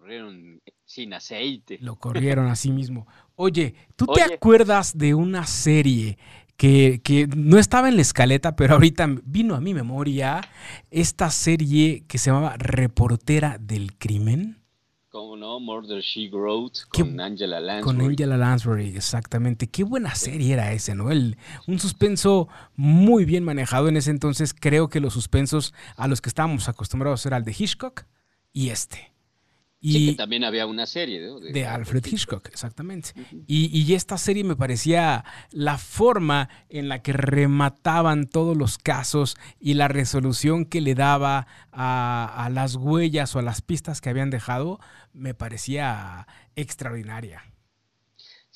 corrieron sin aceite. Lo corrieron así mismo. Oye, ¿tú te acuerdas de una serie que, no estaba en la escaleta, pero ahorita vino a mi memoria esta serie que se llamaba Reportera del Crimen? ¿Cómo no? Murder She Wrote con Angela Lansbury. Con Angela Lansbury, exactamente. Qué buena serie era ese, ¿no? El, un suspenso muy bien manejado en ese entonces. Creo que los suspensos a los que estábamos acostumbrados era el de Hitchcock y este. Y también había una serie de, Alfred Hitchcock, exactamente. y, esta serie me parecía la forma en la que remataban todos los casos y la resolución que le daba a las huellas o a las pistas que habían dejado, me parecía extraordinaria.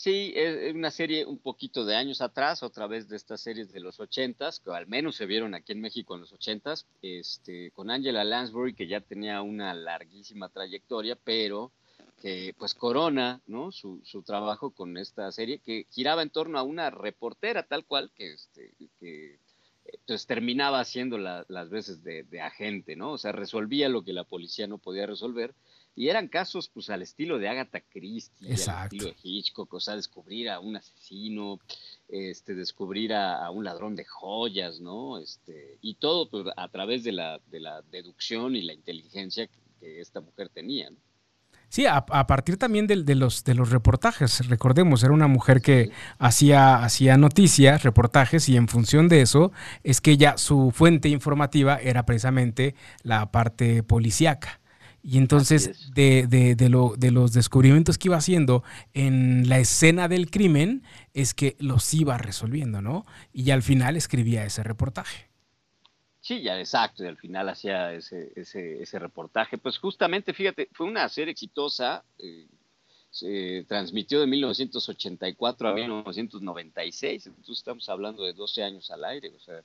Sí, es una serie un poquito de años atrás, otra vez de estas series de los ochentas, que al menos se vieron aquí en México en los ochentas, este, con Angela Lansbury, que ya tenía una larguísima trayectoria, pero que pues corona ¿no? su, trabajo con esta serie, que giraba en torno a una reportera tal cual, que, este, que pues, terminaba haciendo las veces de, de agente, ¿no? O sea, resolvía lo que la policía no podía resolver y eran casos, pues, al estilo de Agatha Christie, al estilo de Hitchcock, o sea, descubrir a un asesino, este, descubrir a, un ladrón de joyas, ¿no? Este, y todo pues, a través de la, de la deducción y la inteligencia que, esta mujer tenía, Sí, a, partir también de, de, los, de los reportajes, recordemos, era una mujer que hacía, hacía noticias, reportajes, y en función de eso es que ella, su fuente informativa era precisamente la parte policíaca. Y entonces, de, de, de, lo, de los descubrimientos que iba haciendo en la escena del crimen, es que los iba resolviendo, ¿no? Y al final escribía ese reportaje. Sí, ya exacto, y al final hacía ese, ese, ese reportaje. Pues justamente, fíjate, fue una serie exitosa, eh, se transmitió de 1984 a 1996, entonces estamos hablando de 12 años al aire, o sea,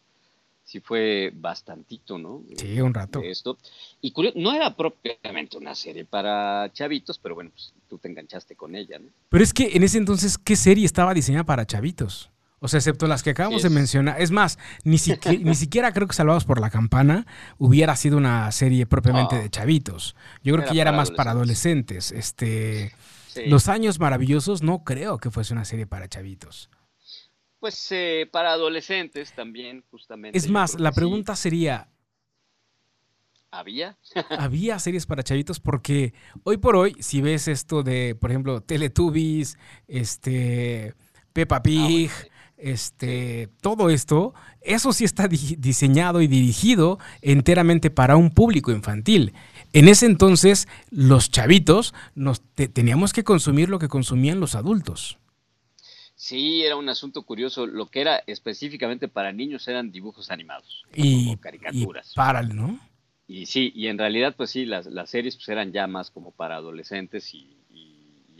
sí fue bastantito, ¿no? Sí, un rato. Esto. Y curioso, no era propiamente una serie para chavitos, pero bueno, pues tú te enganchaste con ella, ¿no? Pero es que en ese entonces, ¿qué serie estaba diseñada para chavitos? O sea, excepto las que acabamos de mencionar. Es más, ni, siquiera, ni siquiera creo que Salvados por la Campana hubiera sido una serie propiamente de chavitos. Yo creo que ya era más para adolescentes. Este, Los Años Maravillosos no creo que fuese una serie para chavitos. Pues eh, para adolescentes también, justamente. Es más, la pregunta sería... ¿Había? Había series para chavitos porque hoy por hoy, si ves esto de, por ejemplo, Teletubbies, este, Peppa Pig, ah, este, todo esto, eso sí está diseñado y dirigido enteramente para un público infantil. En ese entonces, los chavitos nos teníamos que consumir lo que consumían los adultos. Sí, era un asunto curioso. Lo que era específicamente para niños eran dibujos animados y caricaturas. Y para, ¿no? Y sí, y en realidad, pues sí, las, las series pues, eran ya más como para adolescentes y,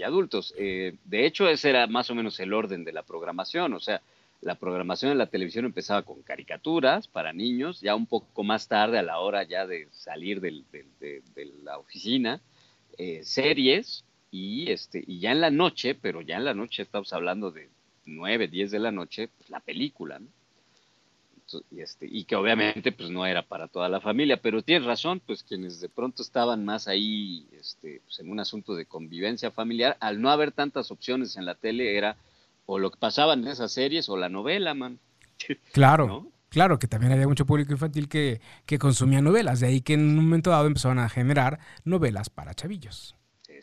adultos. Eh, de hecho, ese era más o menos el orden de la programación. O sea, la programación en la televisión empezaba con caricaturas para niños, ya un poco más tarde, a la hora ya de salir de, la oficina, eh, series, y, este, y ya en la noche, pero ya en la noche estamos hablando de 9, 10 de la noche, pues la película, ¿no? y, este, y que obviamente pues no era para toda la familia, pero tienes razón, pues quienes de pronto estaban más ahí este, pues, en un asunto de convivencia familiar, al no haber tantas opciones en la tele, era o lo que pasaban en esas series o la novela, man. Claro. Claro, que también había mucho público infantil que, que consumía novelas, de ahí que en un momento dado empezaron a generar novelas para chavillos.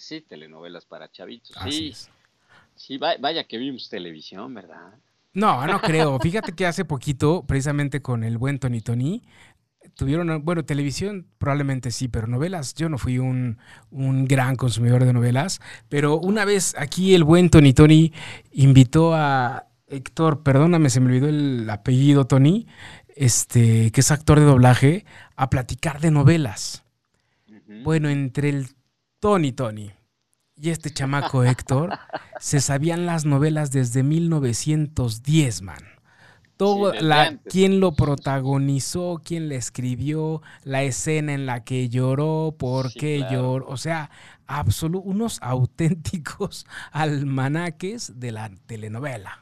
Sí, telenovelas para chavitos. sí, sí, vaya que vimos televisión, ¿verdad? No, no creo. Fíjate que hace poquito, precisamente con el buen Tony Tony, tuvieron, bueno, televisión probablemente sí, pero novelas, yo no fui un, gran consumidor de novelas, pero una vez aquí el buen Tony Tony invitó a Héctor, perdóname, se me olvidó el apellido Tony, este, que es actor de doblaje, a platicar de novelas. Bueno, entre el Tony Tony y este chamaco Héctor se sabían las novelas desde 1910, man. Todo, la, quién lo protagonizó, quién le escribió, la escena en la que lloró, por qué lloró, o sea, unos auténticos almanaques de la telenovela.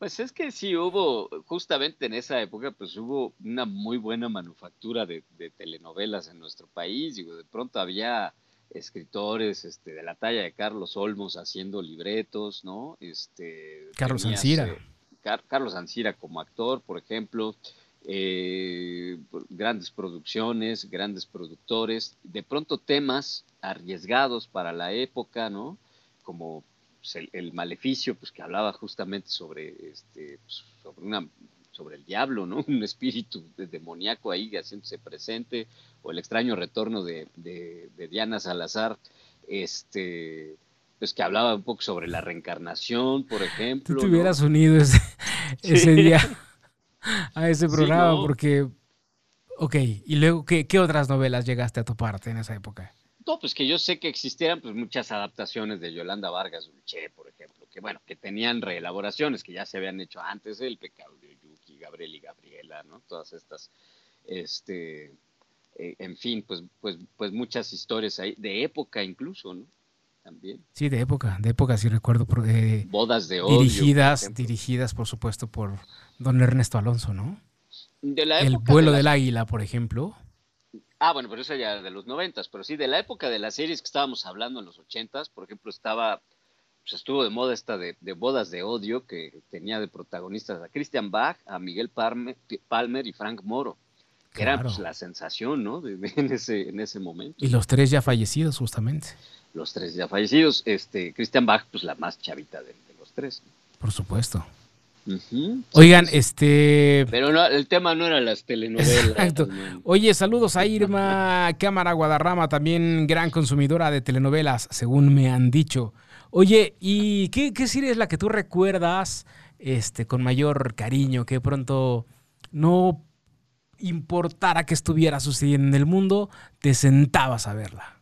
Pues es que sí hubo, justamente en esa época, pues hubo una muy buena manufactura de, de telenovelas en nuestro país. Digo, de pronto había escritores este, de la talla de Carlos Olmos haciendo libretos, ¿no? Este, Carlos Ancira. Carlos Ancira como actor, por ejemplo, eh, grandes producciones, grandes productores, de pronto temas arriesgados para la época, ¿no? Como pues, el, maleficio, pues que hablaba justamente sobre, este, pues, sobre una sobre el diablo, ¿no? Un espíritu demoníaco ahí haciéndose presente, o el extraño retorno de, Diana Salazar, este, pues que hablaba un poco sobre la reencarnación, por ejemplo. Tú te hubieras unido ese, día a ese programa, porque, ok, y luego, ¿qué, ¿qué, otras novelas llegaste a tu parte en esa época? No, pues que yo sé que existieran pues muchas adaptaciones de Yolanda Vargas Dulce, por ejemplo, que bueno, que tenían reelaboraciones que ya se habían hecho antes, El pecado de Gabriel y Gabriela, ¿no? Todas estas, este, eh, en fin, pues, pues, pues muchas historias ahí, de época incluso, ¿no? También. Sí, de época, de época, sí recuerdo. Eh, Bodas de odio. Dirigidas, dirigidas, por supuesto, por don Ernesto Alonso, ¿no? De la El vuelo del águila, por ejemplo. Ah, bueno, pero eso ya de los noventas, pero sí, de la época de las series que estábamos hablando en los ochentas, por ejemplo, estaba pues estuvo de moda esta de, bodas de odio que tenía de protagonistas a Christian Bach, a Miguel Palmer, y Frank Moro. Que era pues, la sensación, ¿no? en, ese, en ese momento. Y los tres ya fallecidos, justamente. Los tres ya fallecidos. Este, Christian Bach, pues la más chavita de, los tres. Por supuesto. Oigan, este... Pero no, el tema no era las telenovelas. Exacto. Oye, saludos a Irma Cámara Guadarrama, también gran consumidora de telenovelas, según me han dicho. Oye, ¿y qué, qué serie es la que tú recuerdas este, con mayor cariño, que pronto no importara que estuviera sucediendo en el mundo, te sentabas a verla?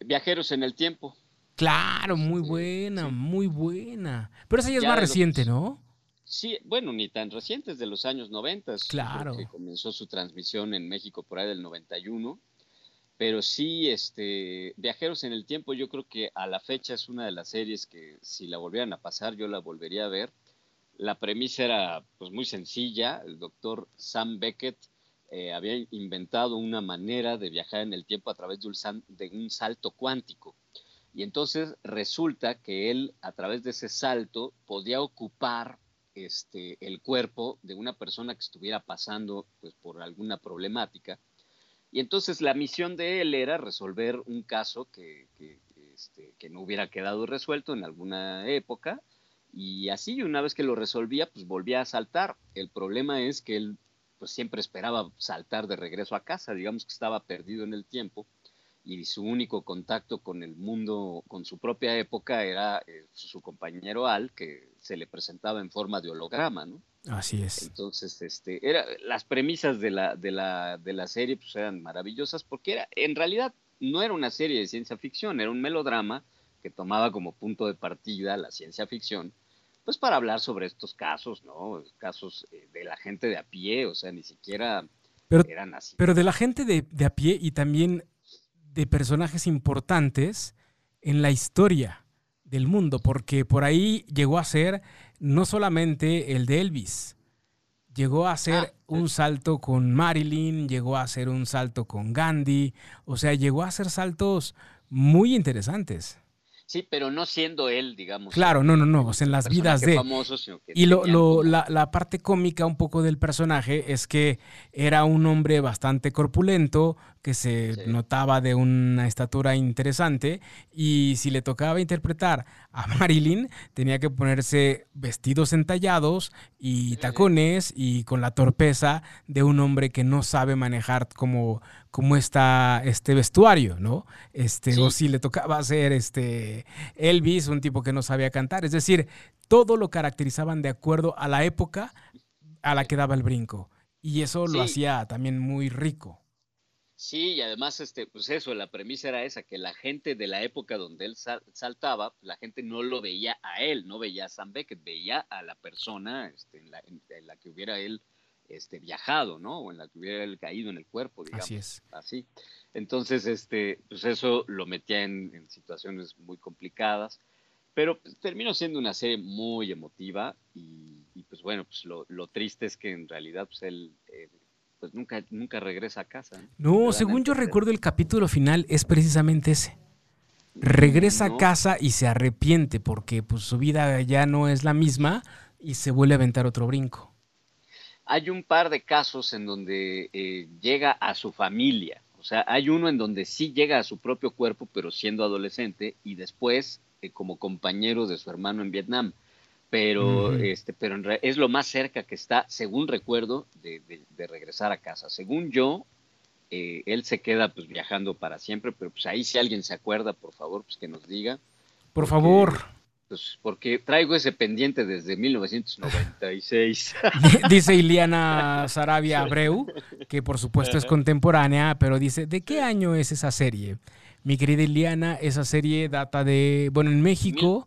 Viajeros en el tiempo. Claro, muy buena, sí. muy buena. Pero esa ya es más los- reciente, ¿no? Sí, bueno, ni tan recientes, de los años 90. Claro. Que comenzó su transmisión en México por ahí del 91. Pero sí, este, Viajeros en el Tiempo, yo creo que a la fecha es una de las series que si la volvieran a pasar, yo la volvería a ver. La premisa era pues muy sencilla. El doctor Sam Beckett eh, había inventado una manera de viajar en el tiempo a través de un, de un salto cuántico. Y entonces resulta que él, a través de ese salto, podía ocupar este, el cuerpo de una persona que estuviera pasando pues, por alguna problemática. Y entonces la misión de él era resolver un caso que, que, este, que no hubiera quedado resuelto en alguna época. Y así, una vez que lo resolvía, pues volvía a saltar. El problema es que él pues siempre esperaba saltar de regreso a casa, digamos que estaba perdido en el tiempo y su único contacto con el mundo, con su propia época, era eh, su compañero Al, que se le presentaba en forma de holograma, ¿no? Así es. Entonces, este, era, las premisas de la, de la, de la serie pues, eran maravillosas porque era, en realidad no era una serie de ciencia ficción, era un melodrama que tomaba como punto de partida la ciencia ficción, pues para hablar sobre estos casos, ¿no? Casos eh, de la gente de a pie, o sea, ni siquiera Pero, eran así. pero de la gente de, de a pie y también de personajes importantes en la historia del mundo, porque por ahí llegó a ser no solamente el de Elvis, llegó a hacer Ah, un salto con Marilyn, llegó a hacer un salto con Gandhi, o sea, llegó a hacer saltos muy interesantes. Sí, pero no siendo él, digamos. Claro, no, no, no, o sea, en las vidas de... famoso, sino que Y lo, lo- la parte cómica un poco del personaje es que era un hombre bastante corpulento, que se Sí. notaba de una estatura interesante, y si le tocaba interpretar a Marilyn, tenía que ponerse vestidos entallados y tacones y con la torpeza de un hombre que no sabe manejar como, como está este vestuario, ¿no? Este, Sí. O si le tocaba hacer este Elvis, un tipo que no sabía cantar. Es decir, todo lo caracterizaban de acuerdo a la época a la que daba el brinco. Y eso lo hacía también muy rico. Sí, y además, este, pues eso, la premisa era esa, que la gente de la época donde él sal- saltaba, la gente no lo veía a él, no veía a Sam Beckett, veía a la persona este, en, la, en- la que hubiera él este, viajado, ¿no? O en la que hubiera él caído en el cuerpo, digamos. Así es. Así. Entonces, este, pues eso lo metía en, en situaciones muy complicadas, pero pues, terminó siendo una serie muy emotiva y, y, pues bueno, pues lo, lo triste es que en realidad pues él eh, pues nunca, nunca regresa a casa. ¿no? Según yo recuerdo el capítulo final es precisamente ese. Regresa a casa y se arrepiente porque pues, su vida ya no es la misma y se vuelve a aventar otro brinco. Hay un par de casos en donde eh, llega a su familia. O sea, hay uno en donde sí llega a su propio cuerpo, pero siendo adolescente, y después eh, como compañero de su hermano en Vietnam. Pero, este, pero en re- es lo más cerca que está, según recuerdo, de, de- de regresar a casa. Según yo, eh, él se queda pues viajando para siempre, pero pues ahí si alguien se acuerda, por favor, pues que nos diga. Por Porque- favor, Pues porque traigo ese pendiente desde 1996. dice Iliana Sarabia Abreu, que por supuesto es contemporánea, pero dice, ¿de qué año es esa serie? Mi querida Iliana, esa serie data de, bueno, en México,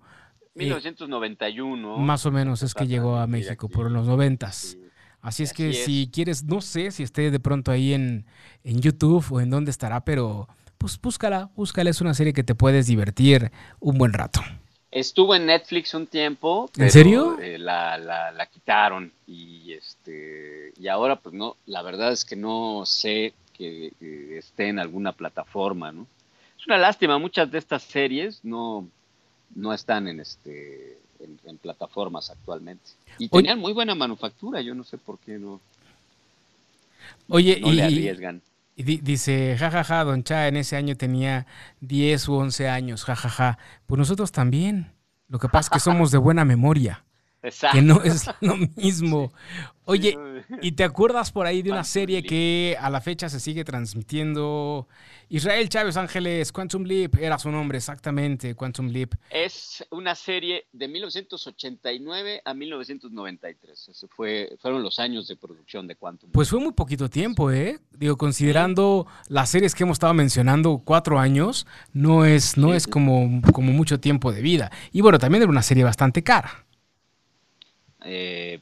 1991. más o menos es que llegó a México por los noventas. Sí. Así es Así que es. si quieres, no sé si esté de pronto ahí en, en YouTube o en dónde estará, pero pues búscala, búscala, es una serie que te puedes divertir un buen rato. Estuvo en Netflix un tiempo. ¿En serio? eh, la, la, la quitaron y este y ahora pues no, la verdad es que no sé que, que esté en alguna plataforma, ¿no? Es una lástima, muchas de estas series no, no están en este en, en plataformas actualmente. Y Oye- tenían muy buena manufactura, yo no sé por qué no, Oye, no le y, arriesgan. y di- dice, jajaja, Don Cha en ese año tenía 10 u 11 años, jajaja. Pues nosotros también. Lo que pasa es que somos de buena memoria. Exacto. que no es lo mismo. Oye, ¿y te acuerdas por ahí de una serie Leap. que a la fecha se sigue transmitiendo? Israel Chávez Ángeles, Quantum Leap, era su nombre exactamente, Quantum Leap. Es una serie de 1989 a 1993. Ese fue, fueron los años de producción de Quantum. Pues fue muy poquito tiempo, ¿eh? Digo, considerando las series que hemos estado mencionando, cuatro años, no es, no Sí, es como, como mucho tiempo de vida. Y bueno, también era una serie bastante cara. Eh,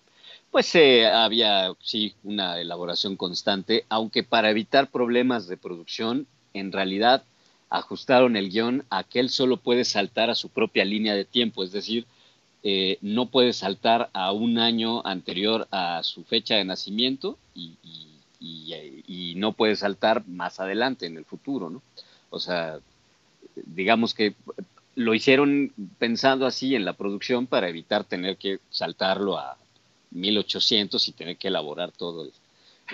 pues eh, había, sí, una elaboración constante, aunque para evitar problemas de producción, en realidad ajustaron el guion a que él solo puede saltar a su propia línea de tiempo, es decir, eh, no puede saltar a un año anterior a su fecha de nacimiento y, y- no puede saltar más adelante en el futuro, ¿no? O sea, digamos que lo hicieron pensando así en la producción para evitar tener que saltarlo a 1800 y tener que elaborar todo el-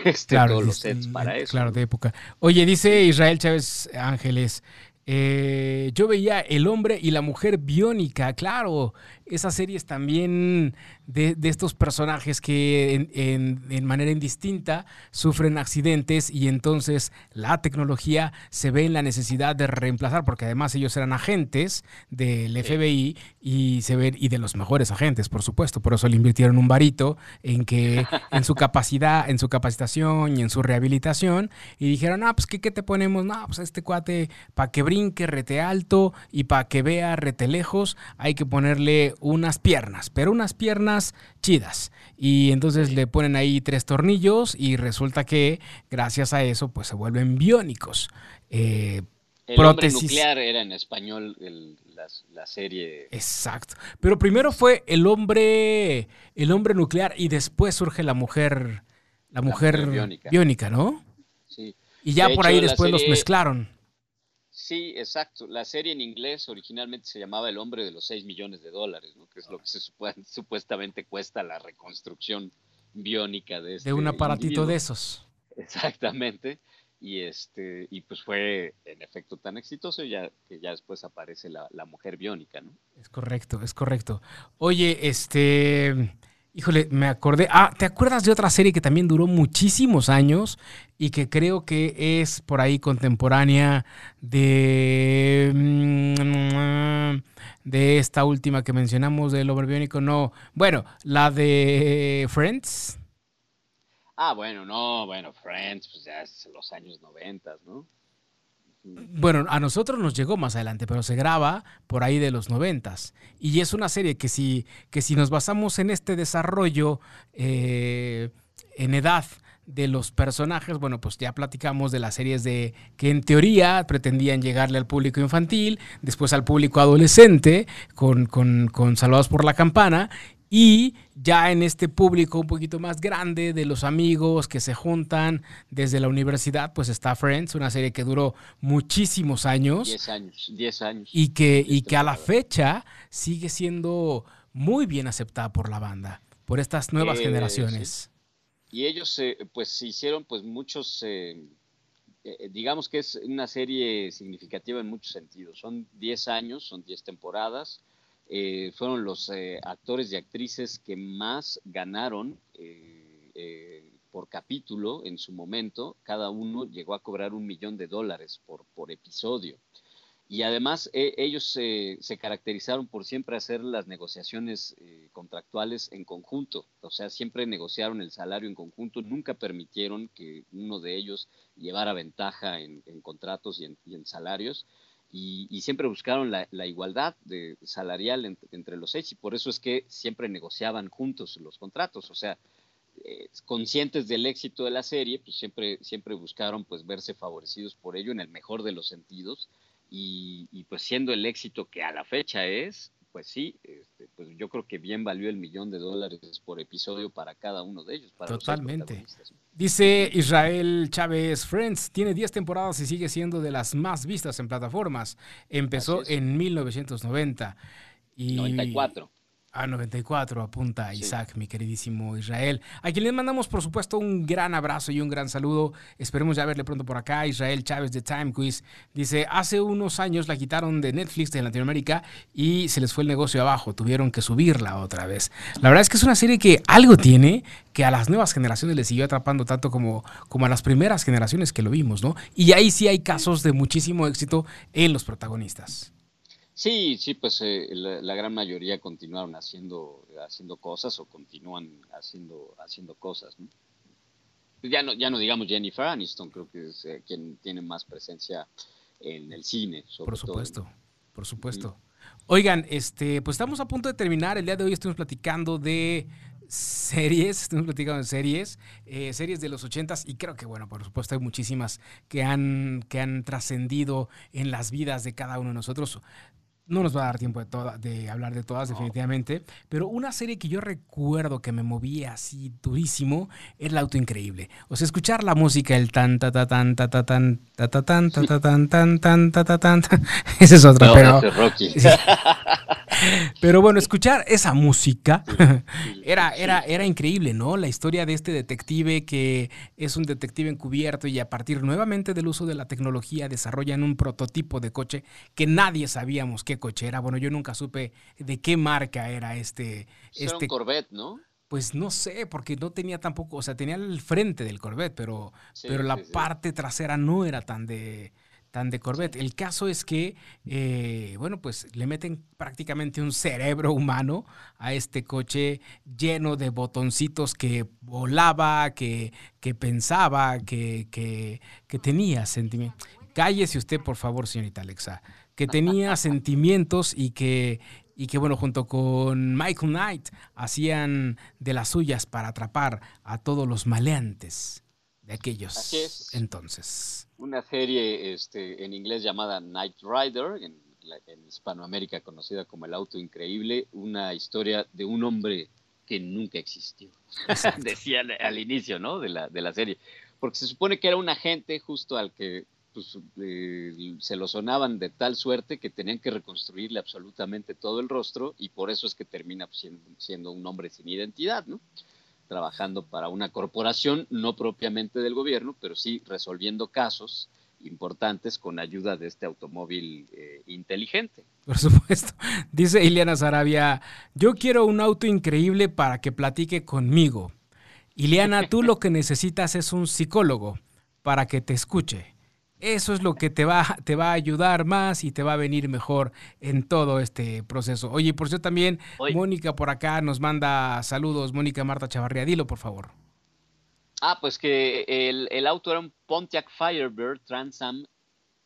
este, Claro, todos los este, sets para eh, eso. Claro, de época. Oye, dice Israel Chávez Ángeles. Eh, yo veía El hombre y la mujer biónica, claro, esas series también de, de estos personajes que en, en- en manera indistinta sufren accidentes y entonces la tecnología se ve en la necesidad de reemplazar, porque además ellos eran agentes del FBI y se ven, y de los mejores agentes, por supuesto, por eso le invirtieron un varito en que en su capacidad, en su capacitación y en su rehabilitación, y dijeron, ah, pues ¿qué, qué te ponemos? No, pues este cuate, para que brinque rete alto y para que vea rete lejos, hay que ponerle unas piernas, pero unas piernas chidas. Y entonces le ponen ahí tres tornillos y resulta que gracias a eso, pues se vuelven biónicos. Eh, El prótesis. hombre nuclear era en español el- la, la serie. Exacto. Pero primero fue el hombre, el hombre nuclear y después surge la mujer, la mujer, mujer biónica. biónica. ¿no? Sí. Y ya De por hecho, ahí después los mezclaron. Sí, exacto. La serie en inglés originalmente se llamaba El hombre de los 6 millones de dólares, ¿no? que es lo que se supuestamente cuesta la reconstrucción biónica de este De un aparatito individuo. de esos. Exactamente. Y este, y pues fue en efecto tan exitoso ya que ya después aparece la, la mujer biónica, ¿no? Es correcto, es correcto. Oye, este. Híjole, me acordé. Ah, ¿te acuerdas de otra serie que también duró muchísimos años y que creo que es por ahí contemporánea de. mm, de esta última que mencionamos del hombre biónico? No. Bueno, la de Friends. Ah, bueno, no, bueno, Friends, pues ya es los años 90, ¿no? Bueno, a nosotros nos llegó más adelante, pero se graba por ahí de los noventas. Y es una serie que si, que si nos basamos en este desarrollo eh, en edad de los personajes, bueno, pues ya platicamos de las series de que en teoría pretendían llegarle al público infantil, después al público adolescente, con, con, con Salvados por la Campana, y ya en este público un poquito más grande de los amigos que se juntan desde la universidad, pues está Friends, una serie que duró muchísimos años 10 años, 10 años. y que, y que a la fecha sigue siendo muy bien aceptada por la banda, por estas nuevas Eh, generaciones. Y ellos, eh, pues, se hicieron, pues, muchos, eh, eh, digamos que es una serie significativa en muchos sentidos. Son 10 años, son 10 temporadas. Eh, fueron los eh, actores y actrices que más ganaron eh, por capítulo en su momento. Cada uno llegó a cobrar un millón de dólares por, por episodio. Y además eh, ellos se caracterizaron por siempre hacer las negociaciones contractuales en conjunto, o sea, siempre negociaron el salario en conjunto, nunca permitieron que uno de ellos llevara ventaja en, en contratos y en, y en salarios, y, siempre buscaron la, igualdad de, salarial ent- entre los seis, y por eso es que siempre negociaban juntos los contratos, o sea, eh, conscientes del éxito de la serie, pues siempre, siempre buscaron pues verse favorecidos por ello en el mejor de los sentidos, y, y, pues siendo el éxito que a la fecha es, pues sí, este, pues yo creo que bien valió el millón de dólares por episodio para cada uno de ellos. Para Totalmente. Dice Israel Chávez, Friends tiene 10 temporadas y sigue siendo de las más vistas en plataformas. Empezó en 1990. Y... 94. A 94 apunta Sí. Isaac, mi queridísimo Israel. A quien le mandamos, por supuesto, un gran abrazo y un gran saludo. Esperemos ya verle pronto por acá. Israel Chávez de Time Quiz dice: Hace unos años la quitaron de Netflix de Latinoamérica y se les fue el negocio abajo. Tuvieron que subirla otra vez. La verdad es que es una serie que algo tiene que a las nuevas generaciones les siguió atrapando tanto como, como a las primeras generaciones que lo vimos, ¿no? Y ahí sí hay casos de muchísimo éxito en los protagonistas. Sí, sí, pues eh, la, la gran mayoría continuaron haciendo, haciendo cosas o continúan haciendo, haciendo cosas, ¿no? Ya no, ya no digamos Jennifer Aniston, creo que es eh, quien tiene más presencia en el cine, sobre Por todo. supuesto, por supuesto. Oigan, este, pues estamos a punto de terminar. El día de hoy estuvimos platicando de series, estuvimos platicando de series, eh, series de los ochentas y creo que, bueno, por supuesto hay muchísimas que han, que han trascendido en las vidas de cada uno de nosotros. No nos va a dar tiempo de, toda- de hablar de todas, definitivamente, pero una serie que yo recuerdo que me movía así durísimo era El Auto Increíble. O sea, escuchar la música, el tan, ta, ta, tan, ta, ta, tan, ta, ta, tan, ta, ta, tan, tan, tan, ta, ta, tan, ta. Esa es otra, No, pero... ese es Rocky. Sí. Pero bueno, escuchar esa música era, era, era increíble, ¿no? La historia de este detective que es un detective encubierto y a partir nuevamente del uso de la tecnología desarrollan un prototipo de coche que nadie sabíamos qué coche era. Bueno, yo nunca supe de qué marca era este. Era este un Corvette, ¿no? pues no sé, porque no tenía tampoco, o sea, tenía el frente del Corvette, pero, Sí, pero la sí, sí. parte trasera no era tan de tan de Corvette. El caso es que, eh, bueno, pues le meten prácticamente un cerebro humano a este coche lleno de botoncitos que volaba, que, que pensaba, que, que, que tenía sentimientos. Cállese usted, por favor, señorita Alexa. Que tenía sentimientos y que, y que, bueno, junto con Michael Knight hacían de las suyas para atrapar a todos los maleantes de aquellos Así es. entonces. Una serie este, en inglés llamada Night Rider, en, Hispanoamérica conocida como El Auto Increíble, una historia de un hombre que nunca existió. Decía al, al inicio ¿no? de, la, de la serie. Porque se supone que era un agente justo al que pues, eh, se lo sonaban de tal suerte que tenían que reconstruirle absolutamente todo el rostro y por eso es que termina siendo, siendo un hombre sin identidad, ¿no? Trabajando para una corporación, no propiamente del gobierno, pero sí resolviendo casos importantes con ayuda de este automóvil eh, inteligente. Por supuesto. Dice Ileana Sarabia, yo quiero un auto increíble para que platique conmigo. Ileana, tú lo que necesitas es un psicólogo para que te escuche. Eso es lo que te va, te va a ayudar más y te va a venir mejor en todo este proceso. Oye, por cierto también, Oye. Mónica por acá nos manda saludos. Mónica Marta Chavarría, dilo por favor. Ah, pues que el, el auto era un Pontiac Firebird Trans Am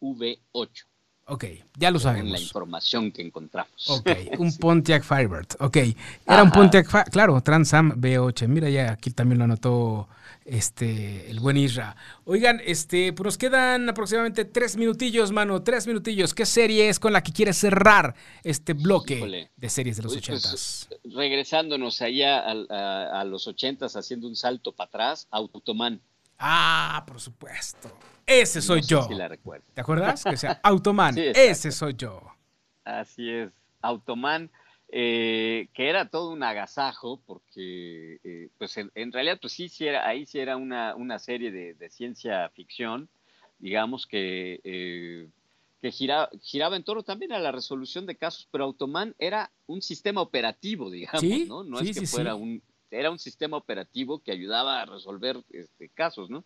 V8, Ok, ya lo según la sabemos. información que encontramos. Ok, un Pontiac Firebird. Ok, era un. Pontiac, claro, Trans Am V8. Mira, ya aquí también lo anotó este, el buen Isra. Oigan, este, pues nos quedan aproximadamente tres minutillos, mano, tres minutillos. ¿Qué serie es con la que quieres cerrar este bloque Híjole. de series de los pues, ochentas? regresándonos allá al- a, a los ochentas, haciendo un salto para atrás, Automan. Ah, por supuesto. Ese soy No sé yo. si la recuerdas. ¿Te acuerdas? Que sea Automan. Sí. Ese soy yo. Así es, Automan, eh, que era todo un agasajo, porque eh, pues en, en realidad pues sí, sí era, ahí sí era una, una serie de, de ciencia ficción, digamos que, eh, que gira- giraba en torno también a la resolución de casos, pero Automan era un sistema operativo, digamos, Sí, ¿no? No sí, es que sí, fuera un, era un sistema operativo que ayudaba a resolver este, casos, ¿no?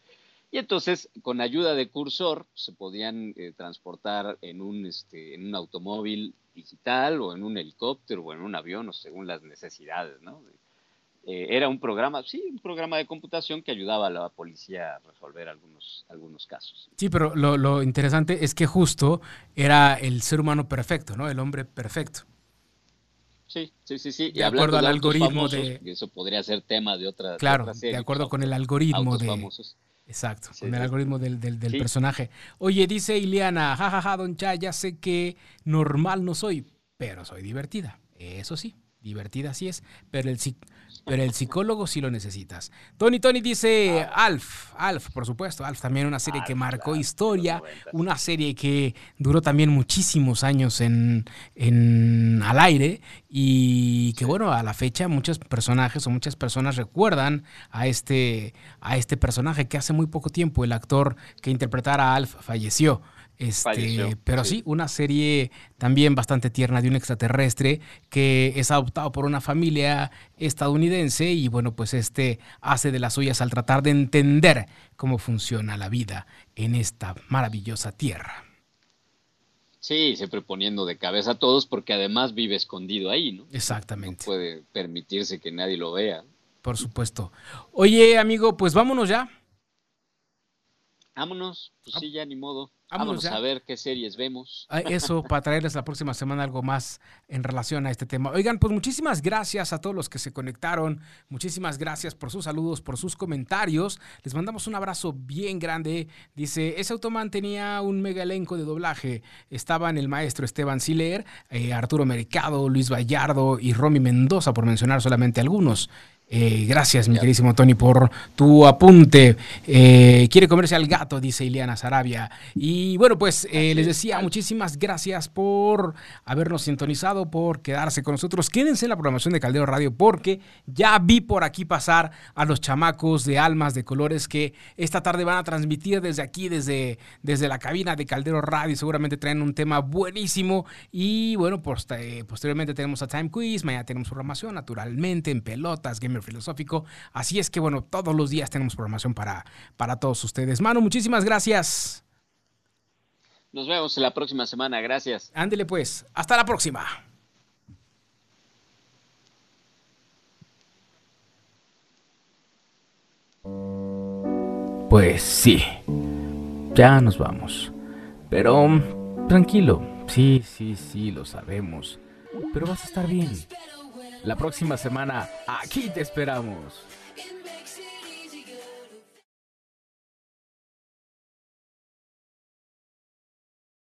Y entonces, con ayuda de cursor, se podían eh, transportar en un, este, en un automóvil digital o en un helicóptero o en un avión, o según las necesidades, ¿no? Eh, era un programa, sí, un programa de computación que ayudaba a la policía a resolver algunos, algunos casos. Sí, pero lo, lo interesante es que justo era el ser humano perfecto, ¿no? El hombre perfecto. Sí, sí, sí, sí. De acuerdo al algoritmo famosos, de- Eso podría ser tema de otra, de Claro, otra serie, de acuerdo con el algoritmo de... famosos. Exacto, Sí, con el algoritmo del, del- del Sí. personaje. Oye, dice Ileana, jajaja, don Cha, ya sé que normal no soy, pero soy divertida. Eso sí, divertida sí es, pero el, pero el psicólogo sí lo necesitas. Tony Tony dice Alf, Alf, por supuesto, Alf también una serie que marcó historia, una serie que duró también muchísimos años en, en al aire y que bueno, a la fecha muchos personajes o muchas personas recuerdan a este a este personaje que hace muy poco tiempo el actor que interpretara a Alf falleció. Este, pero sí. una serie también bastante tierna de un extraterrestre que es adoptado por una familia estadounidense y bueno, pues este hace de las suyas al tratar de entender cómo funciona la vida en esta maravillosa tierra. Sí, siempre poniendo de cabeza a todos porque además vive escondido ahí, ¿no? Exactamente. No puede permitirse que nadie lo vea. Por supuesto. Oye, amigo, pues vámonos ya. Vámonos, pues sí, ya ni modo. Vamos a ver qué series vemos. Ah, eso, para traerles la próxima semana algo más en relación a este tema. Oigan, pues muchísimas gracias a todos los que se conectaron. Muchísimas gracias por sus saludos, por sus comentarios. Les mandamos un abrazo bien grande. Dice, ese Automan tenía un mega elenco de doblaje. Estaban el maestro Esteban Siler, eh, Arturo Mercado, Luis Vallardo y Romy Mendoza, por mencionar solamente algunos. Eh, gracias, mi queridísimo Tony, por tu apunte. Eh, quiere comerse al gato, dice Ileana Sarabia. Y bueno, pues eh, les decía, muchísimas gracias por habernos sintonizado, por quedarse con nosotros. Quédense en la programación de Caldero Radio porque ya vi por aquí pasar a los chamacos de Almas de Colores que esta tarde van a transmitir desde aquí, desde, desde la cabina de Caldero Radio. Seguramente traen un tema buenísimo. Y bueno, pues, posteriormente tenemos a Time Quiz, mañana tenemos programación, naturalmente, en pelotas, Gamer filosófico. Así es que bueno, todos los días tenemos programación para, para todos ustedes. Manu, muchísimas gracias. Nos vemos la próxima semana, gracias. Ándele pues, hasta la próxima. Pues sí, ya nos vamos. Pero tranquilo, sí, sí, sí, lo sabemos. Pero vas a estar bien. La próxima semana, aquí te esperamos.